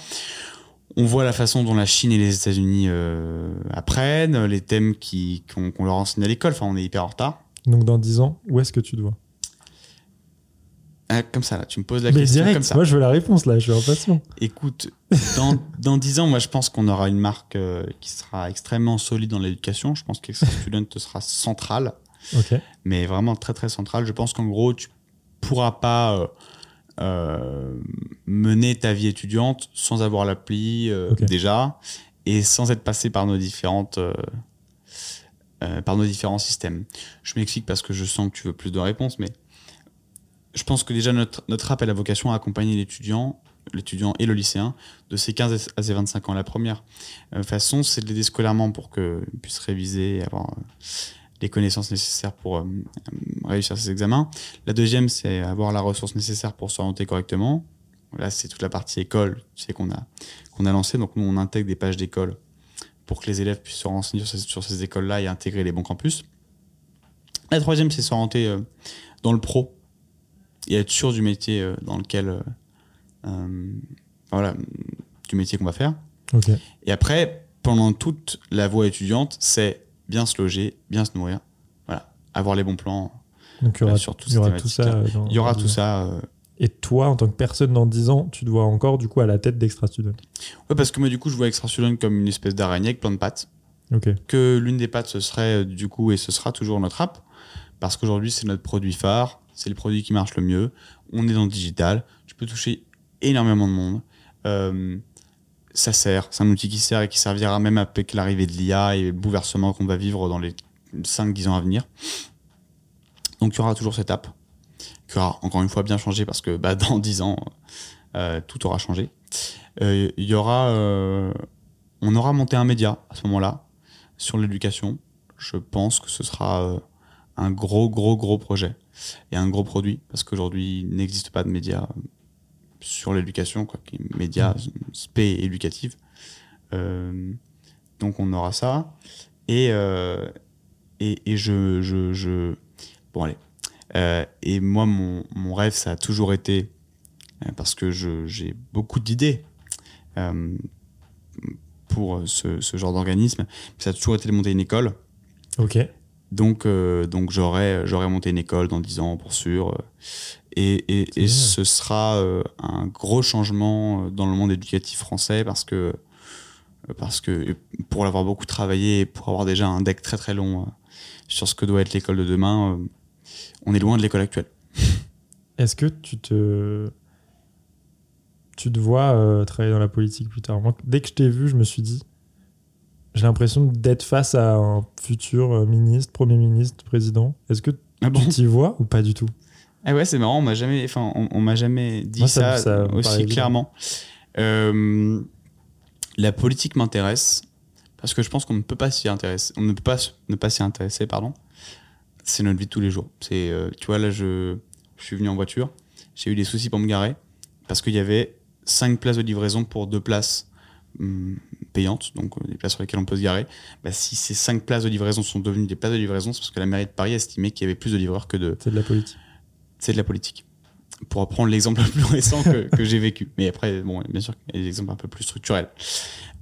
On voit la façon dont la Chine et les États-Unis euh, apprennent, les thèmes qui- qu'on leur enseigne à l'école. Enfin, on est hyper en retard. Donc dans 10 ans, où est-ce que tu te vois? Ah, comme ça, là, tu me poses la Mais question direct, comme ça. moi je veux la réponse là, je suis impatient. Écoute, dans, dans 10 ans, moi, je pense qu'on aura une marque euh, qui sera extrêmement solide dans l'éducation. Je pense qu'Extra Student sera centrale, mais vraiment très, très centrale. Je pense qu'en gros, tu pourras pas euh, euh, mener ta vie étudiante sans avoir l'appli euh, déjà et sans être passé par nos différentes. euh, euh, par nos différents systèmes. Je m'explique parce que je sens que tu veux plus de réponses, mais je pense que déjà notre, notre app a la vocation à accompagner l'étudiant, l'étudiant et le lycéen de ses 15 à ses 25 ans. La première façon, c'est de l'aider scolairement pour qu'il puisse réviser et avoir les connaissances nécessaires pour euh, euh, réussir ses examens. La deuxième, c'est avoir la ressource nécessaire pour s'orienter correctement. Là, c'est toute la partie école, tu sais, qu'on a, qu'on a lancée. Donc, nous, on intègre des pages d'école pour que les élèves puissent se renseigner sur ces, sur ces écoles-là et intégrer les bons campus. La troisième, c'est s'orienter euh, dans le pro et être sûr du métier euh, dans lequel, voilà, du métier qu'on va faire. Et après, pendant toute la voie étudiante, c'est bien se loger, bien se nourrir, voilà, avoir les bons plans. Donc il y aura, Euh, sur y aura tout ça. thématiques-là. dans- Il y aura tout 10 ans. ça. euh, Et toi, en tant que personne dans 10 ans, tu te vois encore du coup à la tête d'Extra Student? Ouais, parce que moi, du coup, je vois Extra Student comme une espèce d'araignée avec plein de pattes. Que l'une des pattes, ce serait euh, du coup, et ce sera toujours notre app, parce qu'aujourd'hui, c'est notre produit phare, c'est le produit qui marche le mieux. On est dans le digital, tu peux toucher énormément de monde. Euh, ça sert, c'est un outil qui sert et qui servira même avec l'arrivée de l'IA et le bouleversement qu'on va vivre dans les 5-10 ans à venir. Donc, il y aura toujours cette app, qui aura encore une fois bien changé parce que bah, dans 10 ans, euh, tout aura changé. Euh, y aura, euh, on aura monté un média à ce moment-là sur l'éducation. Je pense que ce sera un gros, gros, gros projet et un gros produit parce qu'aujourd'hui, il n'existe pas de média sur l'éducation, quoi, qui est média spé éducatif. Euh, donc on aura ça et euh, et, et je, je, je bon allez Euh, et moi mon, mon rêve ça a toujours été euh, parce que je- j'ai beaucoup d'idées euh, pour ce, ce genre d'organisme ça a toujours été de monter une école Ok. donc, donc j'aurais, j'aurais monté une école dans 10 ans, pour sûr. Et, et, et génial. ce sera euh, un gros changement euh, dans le monde éducatif français parce que, euh, parce que pour l'avoir beaucoup travaillé et pour avoir déjà un deck très très long sur ce que doit être l'école de demain, on est loin de l'école actuelle. Est-ce que tu te. Tu te vois euh, travailler dans la politique plus tard? Moi, dès que je t'ai vu, je me suis dit. J'ai l'impression d'être face à un futur euh, ministre, premier ministre, président. Est-ce que Ah bon? tu t'y vois ou pas du tout? Ah ouais, c'est marrant, on m'a jamais, enfin, on, on m'a jamais dit Moi, ça- aussi clairement. Euh, la politique m'intéresse parce que je pense qu'on ne peut pas s'y intéresser, on ne peut pas ne pas s'y intéresser, pardon. C'est notre vie de tous les jours. C'est, euh, tu vois, là, je, je suis venu en voiture, j'ai eu des soucis pour me garer parce qu'il y avait cinq places de livraison pour deux places hum, payantes, donc euh, des places sur lesquelles on peut se garer. Bah, si ces cinq places de livraison sont devenues des places de livraison, c'est parce que la mairie de Paris a estimé qu'il y avait plus de livreurs que de, C'est de la politique. C'est de la politique. Pour reprendre l'exemple le plus récent que, j'ai vécu. Mais après, bon, bien sûr, il y a des exemples un peu plus structurels.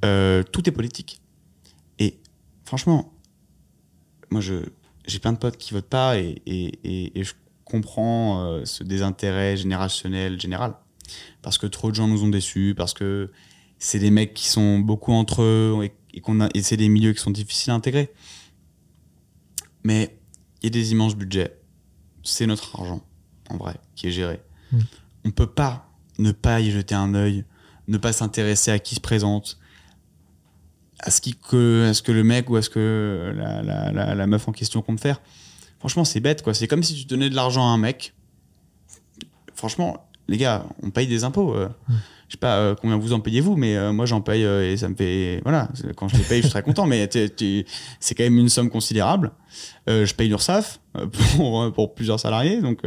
Euh, tout est politique. Et franchement, moi, j'ai plein de potes qui votent pas et, et, je comprends euh, ce désintérêt générationnel général. Parce que trop de gens nous ont déçus, parce que c'est des mecs qui sont beaucoup entre eux et, et c'est des milieux qui sont difficiles à intégrer. Mais il y a des immenses budgets. C'est notre argent, en vrai, qui est géré. Mm. On peut pas ne pas y jeter un œil, ne pas s'intéresser à qui se présente, à ce, qui, que, à ce que le mec ou à ce que la, la, la, la meuf en question compte faire. Franchement, c'est bête, quoi. C'est comme si tu donnais de l'argent à un mec. Franchement, les gars, on paye des impôts. euh. Mm. Je sais pas euh, combien vous en payez-vous, mais euh, moi j'en paye euh, et ça me fait. Voilà, quand je les paye, je suis très content, mais c'est quand même une somme considérable. Je paye l'URSSAF pour, pour plusieurs salariés, donc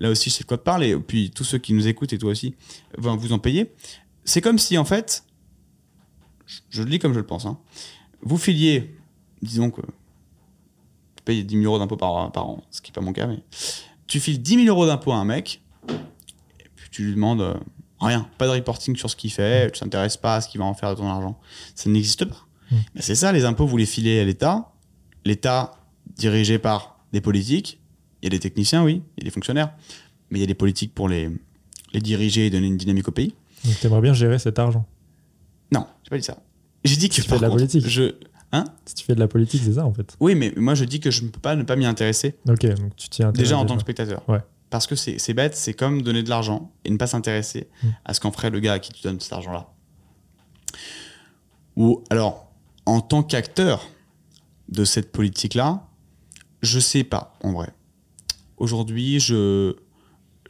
là aussi je sais de quoi te parle. Et puis tous ceux qui nous écoutent et toi aussi, vont vous en payer. C'est comme si en fait, je, le dis comme je le pense, hein, vous filiez, disons que tu payes 10 000 euros d'impôts par, par an, ce qui n'est pas mon cas, mais tu files 10 000 euros d'impôts à un mec, et puis tu lui demandes rien, pas de reporting sur ce qu'il fait, tu t'intéresses pas à ce qu'il va en faire de ton argent. Ça n'existe pas. Mm. Mais c'est ça, les impôts, vous les filez à l'État. L'État, dirigé par des politiques, il y a des techniciens, oui, il y a des fonctionnaires, mais il y a des politiques pour les, les diriger et donner une dynamique au pays. Donc t'aimerais bien gérer cet argent. Non, j'ai pas dit ça. J'ai dit que Tu fais de la contre, politique. je. Hein? Si tu fais de la politique, c'est ça en fait. Oui, mais moi je dis que je ne peux pas ne pas m'y intéresser Ok, donc tu t'y intéresses. déjà en tant que spectateur. Ouais. Parce que c'est bête, c'est comme donner de l'argent et ne pas s'intéresser Mm. à ce qu'en ferait le gars à qui tu donnes cet argent-là. Ou alors, en tant qu'acteur de cette politique-là, je sais pas, en vrai. Aujourd'hui, je,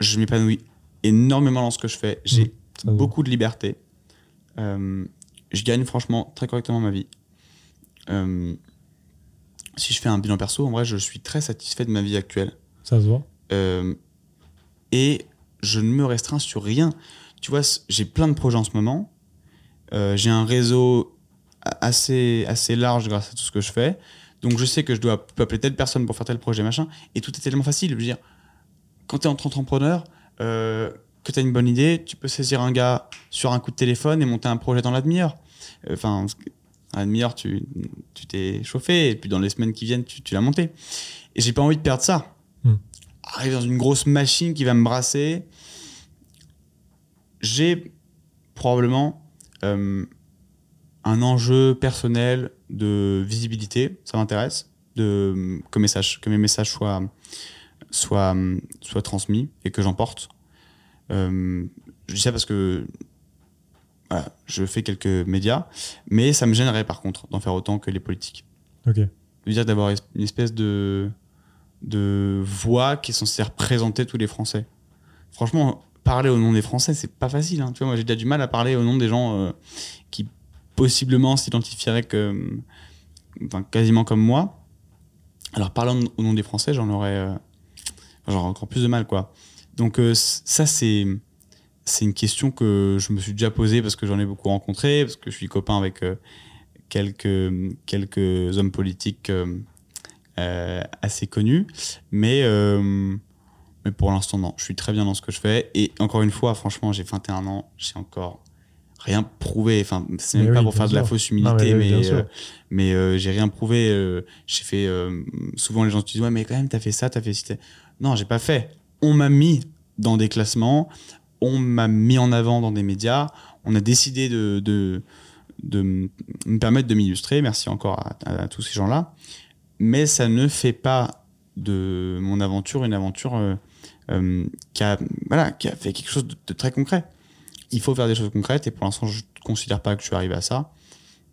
je m'épanouis énormément dans ce que je fais. J'ai Mm, beaucoup de liberté. Euh, je gagne franchement très correctement ma vie. Euh, si je fais un bilan perso, en vrai, je suis très satisfait de ma vie actuelle. Ça se voit. Euh, et je ne me restreins sur rien. Tu vois, j'ai plein de projets en ce moment. Euh, j'ai un réseau assez, assez large grâce à tout ce que je fais. Donc je sais que je dois appeler telle personne pour faire tel projet, machin. Et tout est tellement facile. Je veux dire, quand tu es entrepreneur, euh, que tu as une bonne idée, tu peux saisir un gars sur un coup de téléphone et monter un projet dans la demi-heure. Euh, Enfin, à la demi-heure, tu t'es chauffé. Et puis dans les semaines qui viennent, tu, tu l'as monté. Et j'ai pas envie de perdre ça. Hmm. Arriver dans une grosse machine qui va me brasser. J'ai probablement euh, un enjeu personnel de visibilité, ça m'intéresse, de que, message, que mes messages soient, soient, soient transmis et que j'en porte. Euh, je dis ça parce que voilà, je fais quelques médias, mais ça me gênerait par contre d'en faire autant que les politiques. Ok. Je veux dire d'avoir une espèce de, de voix qui est censée représenter tous les Français. Franchement, parler au nom des Français, c'est pas facile. hein. Tu vois, moi, j'ai déjà du mal à parler au nom des gens euh, qui possiblement s'identifieraient quasiment comme moi. Alors, parler au nom des Français, j'en aurais, euh, encore plus de mal, quoi. Donc, euh, ça, c'est, une question que je me suis déjà posée parce que j'en ai beaucoup rencontré, parce que je suis copain avec quelques, hommes politiques assez connus. Mais, euh, mais pour l'instant, non. Je suis très bien dans ce que je fais. Et encore une fois, franchement, j'ai 21 ans. J'ai encore rien prouvé. Enfin, c'est même Mais pas oui, pour faire de la fausse Non, humilité, mais oui, euh, mais euh, j'ai rien prouvé. euh, j'ai fait. euh, souvent, les gens se disent Ouais, mais quand même, t'as fait ça, t'as fait ci. Non, j'ai pas fait. On m'a mis dans des classements. On m'a mis en avant dans des médias. On a décidé de, de, me permettre de m'illustrer. Merci encore à, à- à tous ces gens-là. Mais ça ne fait pas de mon aventure une aventure euh, euh, qui, a, voilà, qui a fait quelque chose de, de très concret. Il faut faire des choses concrètes et pour l'instant, je ne considère pas que je suis arrivé à ça.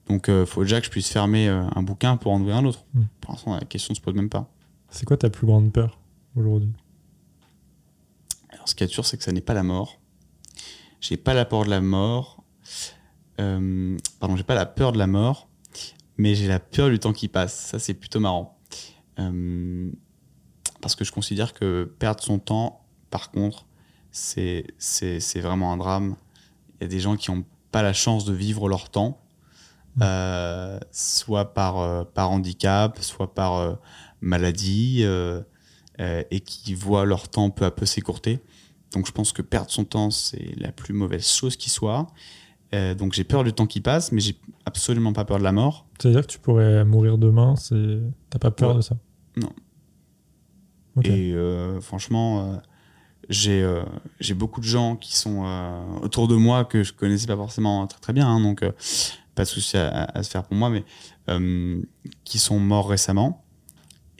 Donc, il faut déjà que je puisse fermer euh, un bouquin pour en ouvrir un autre. Mm. Pour l'instant, la question ne se pose même pas. C'est quoi ta plus grande peur aujourd'hui? Alors, ce qui est sûr, c'est que ça n'est pas la mort. J'ai pas la peur de la mort. Euh, pardon, j'ai pas la peur de la mort, mais j'ai la peur du temps qui passe. Ça, c'est plutôt marrant. Euh, parce que je considère que perdre son temps, par contre, c'est c'est c'est vraiment un drame. Il y a des gens qui n'ont pas la chance de vivre leur temps, euh, soit par, euh, par handicap, soit par maladie, et qui voient leur temps peu à peu s'écourter. Donc je pense que perdre son temps, c'est la plus mauvaise chose qui soit. Euh, donc j'ai peur du temps qui passe, mais j'ai absolument pas peur de la mort. C'est-à-dire que tu pourrais mourir demain, c'est... t'as pas peur Ouais. de ça? Non. Et euh, franchement, euh, j'ai j'ai beaucoup de gens qui sont autour de moi que je connaissais pas forcément très très bien, hein, donc pas de souci à, à- à se faire pour moi, mais qui sont morts récemment.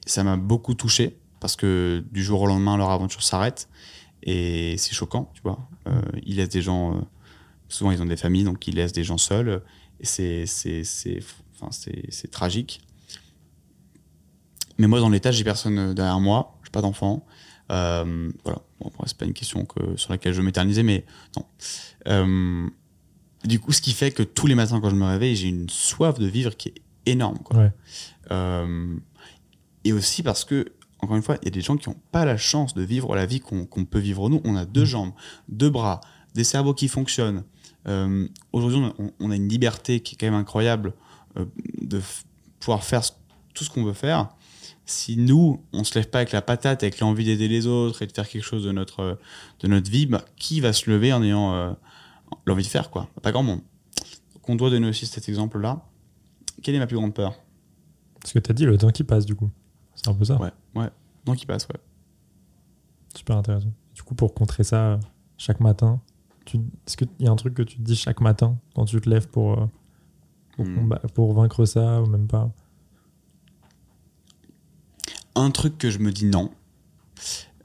Ça m'a beaucoup touché parce que du jour au lendemain, leur aventure s'arrête et c'est choquant, tu vois. Euh, ils laissent des gens, souvent ils ont des familles, donc ils laissent des gens seuls c'est c'est c'est enfin c'est c'est tragique. Mais moi, dans l'état, j'ai personne euh, derrière moi, j'ai pas d'enfant. Euh, voilà, bon, c'est pas une question que, sur laquelle je veux m'éterniser, mais non. Euh, du coup, ce qui fait que tous les matins quand je me réveille, j'ai une soif de vivre qui est énorme. Quoi. Ouais. Euh, et aussi parce que, encore une fois, il y a des gens qui n'ont pas la chance de vivre la vie qu'on qu'on peut vivre nous. On a deux jambes, deux bras, des cerveaux qui fonctionnent. Euh, Aujourd'hui, on, on a une liberté qui est quand même incroyable euh, de pouvoir faire tout ce qu'on veut faire. Si nous, on se lève pas avec la patate, avec l'envie d'aider les autres et de faire quelque chose de notre, de notre vie, bah, qui va se lever en ayant euh, l'envie de faire quoi? Pas grand monde. Donc on doit donner aussi cet exemple-là. Quelle est ma plus grande peur? Ce que tu as dit, le temps qui passe, du coup. C'est un peu ça. Ouais, ouais. Donc il passe, ouais. Super intéressant. Du coup, pour contrer ça, chaque matin. Est-ce qu'il y a un truc que tu te dis chaque matin quand tu te lèves pour, euh, pour, Hmm. pour vaincre ça ou même pas? Un truc que je me dis non.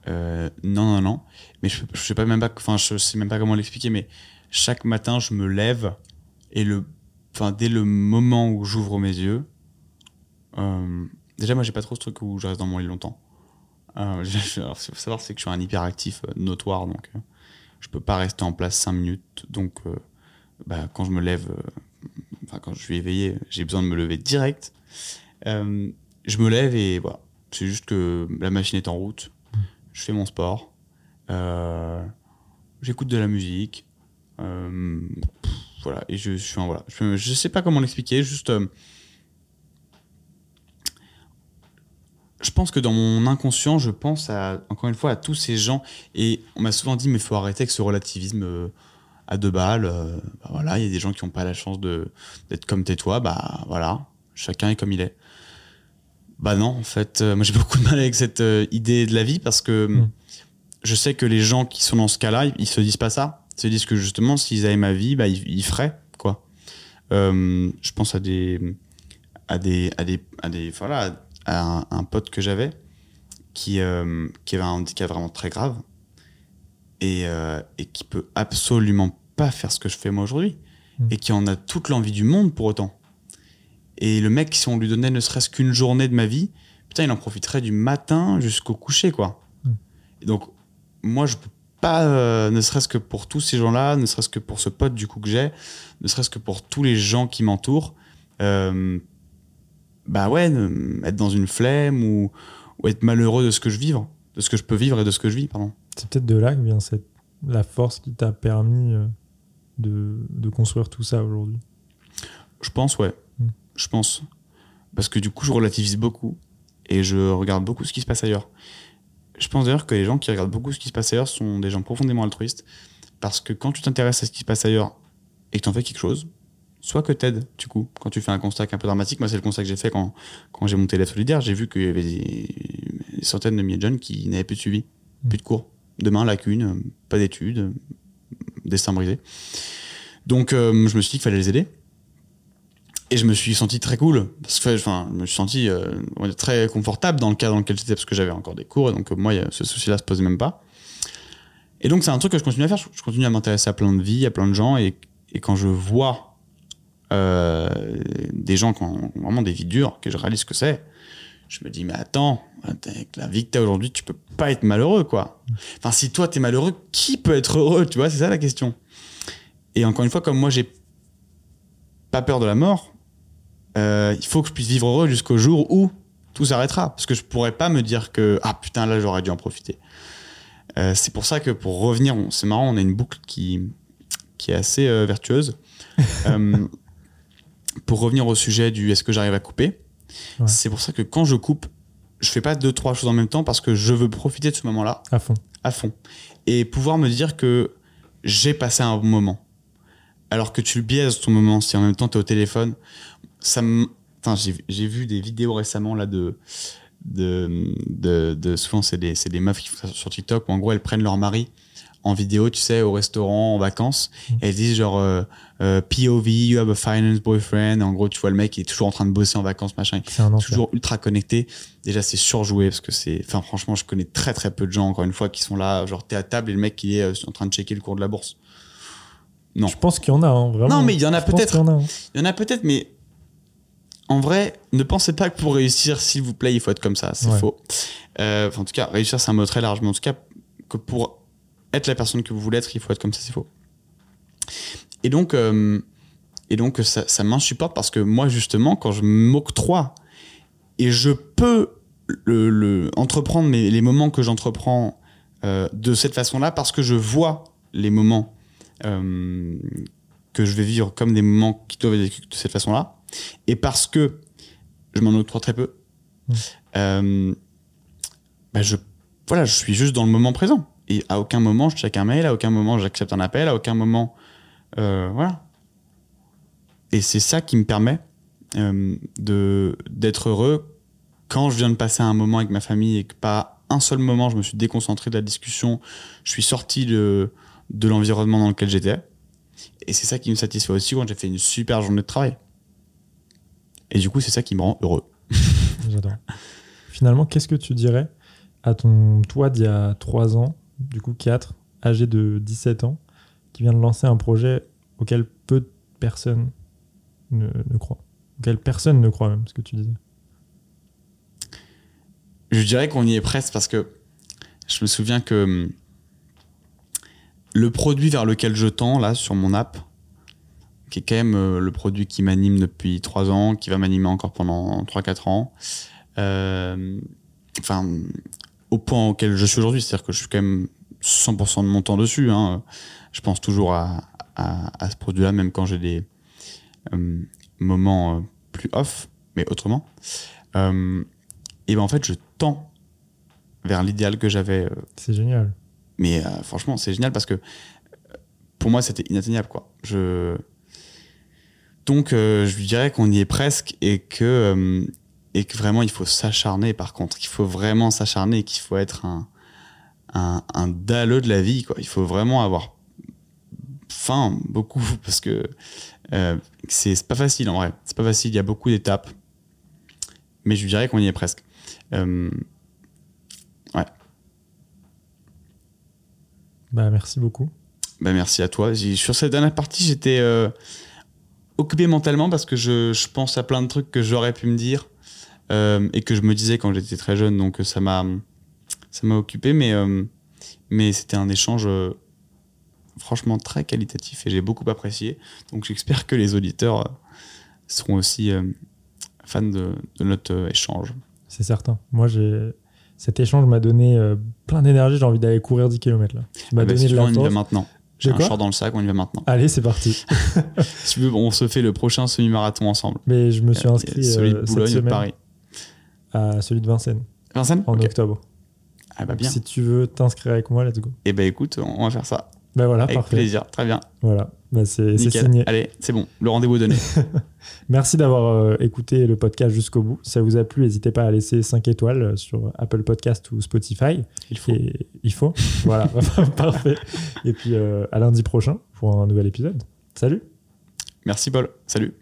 Euh, non, non, non. Mais je, je sais pas même pas, enfin, je sais même pas comment l'expliquer, mais chaque matin, je me lève et le, enfin, dès le moment où j'ouvre mes yeux, euh, déjà, moi, j'ai pas trop ce truc où je reste dans mon lit longtemps. Euh, je- alors, ce qu'il faut savoir, c'est que je suis un hyperactif notoire, donc je peux pas rester en place 5 minutes. Donc, euh, bah, quand je me lève, euh, enfin, quand je suis éveillé, j'ai besoin de me lever direct. Euh, je me lève et voilà. C'est juste que la machine est en route. Je fais mon sport. J'écoute de la musique. voilà. Et je suis un- voilà. Je, je sais pas comment l'expliquer. Juste. euh, je pense que dans mon inconscient, je pense à, encore une fois à tous ces gens. Et on m'a souvent dit, mais il faut arrêter avec ce relativisme euh, à deux balles. euh, bah voilà, il y a des gens qui n'ont pas la chance d'être comme t'es toi. Bah voilà, chacun est comme il est. Bah non, en fait, euh, moi j'ai beaucoup de mal avec cette idée de la vie parce que Mm. je sais que les gens qui sont dans ce cas-là, ils, se disent pas ça. Ils se disent que justement, s'ils avaient ma vie, bah, ils, ils feraient quoi. Je pense à des, à des, à des, à des, voilà, à un, un pote que j'avais qui, euh, qui avait un handicap vraiment très grave et, euh, et qui peut absolument pas faire ce que je fais moi aujourd'hui Mm. et qui en a toute l'envie du monde pour autant. Et le mec, si on lui donnait ne serait-ce qu'une journée de ma vie, putain, il en profiterait du matin jusqu'au coucher, quoi. Mm. Et donc, moi, je peux pas, euh, ne serait-ce que pour tous ces gens-là, ne serait-ce que pour ce pote du coup que j'ai, ne serait-ce que pour tous les gens qui m'entourent, euh, bah ouais, ne- être dans une flemme ou, ou être malheureux de ce que je vivre, de ce que je peux vivre et de ce que je vis, pardon. C'est peut-être de là que vient cette... la force qui t'a permis euh, de... de construire tout ça aujourd'hui. Je pense, ouais. Mm. Je pense. Parce que du coup, je relativise beaucoup et je regarde beaucoup ce qui se passe ailleurs. Je pense d'ailleurs que les gens qui regardent beaucoup ce qui se passe ailleurs sont des gens profondément altruistes. Parce que quand tu t'intéresses à ce qui se passe ailleurs et que tu en fais quelque chose, soit que t'aides, du coup, quand tu fais un constat qui est un peu dramatique. Moi, c'est le constat que j'ai fait quand, quand j'ai monté la solidaire. J'ai vu qu'il y avait des, des centaines de milliers de jeunes qui n'avaient plus de suivi, plus de cours. Demain, lacune, pas d'études, destin brisé. Donc, euh, je me suis dit qu'il fallait les aider. Et je me suis senti très cool. Parce que, enfin, je me suis senti euh, très confortable dans le cadre dans lequel j'étais, parce que j'avais encore des cours. Et donc, euh, moi, ce souci-là se posait même pas. Et donc, c'est un truc que je continue à faire. Je je continue à m'intéresser à plein de vies, à plein de gens. Et, et quand je vois euh, des gens qui ont vraiment des vies dures, que je réalise ce que c'est, je me dis, mais attends, avec la vie que t'as aujourd'hui, tu peux pas être malheureux, quoi. Enfin, si toi, t'es malheureux, qui peut être heureux Tu vois, c'est ça la question. Et encore une fois, comme moi, j'ai pas peur de la mort, euh, il faut que je puisse vivre heureux jusqu'au jour où tout s'arrêtera. Parce que je pourrais pas me dire que, ah putain, là, j'aurais dû en profiter. Euh, c'est pour ça que pour revenir, c'est marrant, on a une boucle qui, qui est assez euh, vertueuse. Pour revenir au sujet du est-ce que j'arrive à couper, Ouais. c'est pour ça que quand je coupe, je fais pas deux, trois choses en même temps parce que je veux profiter de ce moment-là À fond. à fond. Et pouvoir me dire que j'ai passé un bon moment. Alors que tu le biaises ton moment, si en même temps tu es au téléphone, ça me. J'ai vu des vidéos récemment là de. de, de, de- souvent, c'est des, des meufs qui font ça sur TikTok où en gros elles prennent leur mari en vidéo, tu sais, au restaurant, en vacances. Et elles disent genre euh, euh, POV, you have a finance boyfriend. En gros, tu vois le mec, il est toujours en train de bosser en vacances, machin C'est toujours ultra connecté. Déjà, c'est surjoué parce que c'est. Enfin, franchement, je connais très très peu de gens, encore une fois, qui sont là, genre, t'es à table et le mec, il est euh, en train de checker le cours de la bourse. Non. Je pense qu'il y en a, hein, vraiment. Non, mais il y en a peut-être. hein. Il y en a peut-être, mais en vrai, ne pensez pas que pour réussir, s'il vous plaît, il faut être comme ça. C'est Ouais. faux. Euh, en tout cas, réussir, c'est un mot très large. Mais en tout cas, que pour être la personne que vous voulez être, il faut être comme ça, c'est faux. Et donc, euh, et donc ça, ça m'insupporte parce que moi, justement, quand je m'octroie et je peux le, le- entreprendre mes- les moments que j'entreprends euh, de cette façon-là, parce que je vois les moments euh, que je vais vivre comme des moments qui doivent être vécus de cette façon-là, et parce que je m'en octroie très peu, Mm. euh, bah je, voilà, je suis juste dans le moment présent. Et à aucun moment je check un mail, à aucun moment j'accepte un appel, à aucun moment. Euh, voilà. Et c'est ça qui me permet euh, de d'être heureux quand je viens de passer un moment avec ma famille et que pas un seul moment je me suis déconcentré de la discussion, je suis sorti de, de l'environnement dans lequel j'étais. Et c'est ça qui me satisfait aussi quand j'ai fait une super journée de travail. Et du coup, c'est ça qui me rend heureux. J'adore. Finalement, qu'est-ce que tu dirais à ton toi d'il y a 3 ans, du coup 4, âgé de 17 ans, qui vient de lancer un projet auquel peu de personnes ne, croient Auquel personne ne croit même, ce que tu disais. Je dirais qu'on y est presque parce que je me souviens que hum, le produit vers lequel je tends, là, sur mon app, qui est quand même euh, le produit qui m'anime depuis 3 ans, qui va m'animer encore pendant 3-4 ans, euh, enfin, au point auquel je suis aujourd'hui, c'est-à-dire que je suis quand même 100% de mon temps dessus. hein. Je pense toujours à, à- à ce produit-là, même quand j'ai des euh, moments euh, plus off, mais autrement. Euh, et ben en fait, je tends vers l'idéal que j'avais. C'est génial. mais franchement, c'est génial parce que pour moi, c'était inatteignable. Quoi. Je... Donc, je lui dirais qu'on y est presque et que, et que vraiment, il faut s'acharner par contre. Il faut vraiment s'acharner et qu'il faut être un, un, un dalleux de la vie. Quoi. Il faut vraiment avoir faim, beaucoup, parce que euh, c'est pas facile en vrai. C'est pas facile, il y a beaucoup d'étapes. Mais je dirais qu'on y est presque. Euh, Bah, merci beaucoup. Bah, merci à toi. Sur cette dernière partie, j'étais euh, occupé mentalement parce que je, je pense à plein de trucs que j'aurais pu me dire euh, et que je me disais quand j'étais très jeune. Donc ça m'a ça m'a occupé, mais euh, mais c'était un échange euh, franchement très qualitatif et j'ai beaucoup apprécié. Donc j'espère que les auditeurs euh, seront aussi fans de, de notre échange. C'est certain. Moi, j'ai cet échange m'a donné euh, plein d'énergie. J'ai envie d'aller courir 10 km là. Ah bah, donné si de on y va maintenant. J'ai De un short dans le sac, on y va maintenant. Allez, c'est parti. Si tu veux, on se fait le prochain semi-marathon ensemble. Mais je me suis inscrit Celui euh, de cette Boulogne ou de semaine Paris. à celui de Vincennes Vincennes? En octobre. Ah bah bien. Si tu veux t'inscrire avec moi, let's go. Eh ben écoute, on va faire ça. Bah voilà, Avec parfait. plaisir, très bien. Voilà, bah, c'est signé. Allez, c'est bon, le rendez-vous est donné. Merci d'avoir euh, écouté le podcast jusqu'au bout. Si ça vous a plu, n'hésitez pas à laisser 5 étoiles euh, sur Apple Podcast ou Spotify. Il faut. Et il faut. voilà, parfait. Et puis euh, à lundi prochain pour un nouvel épisode. Salut Merci Paul, salut.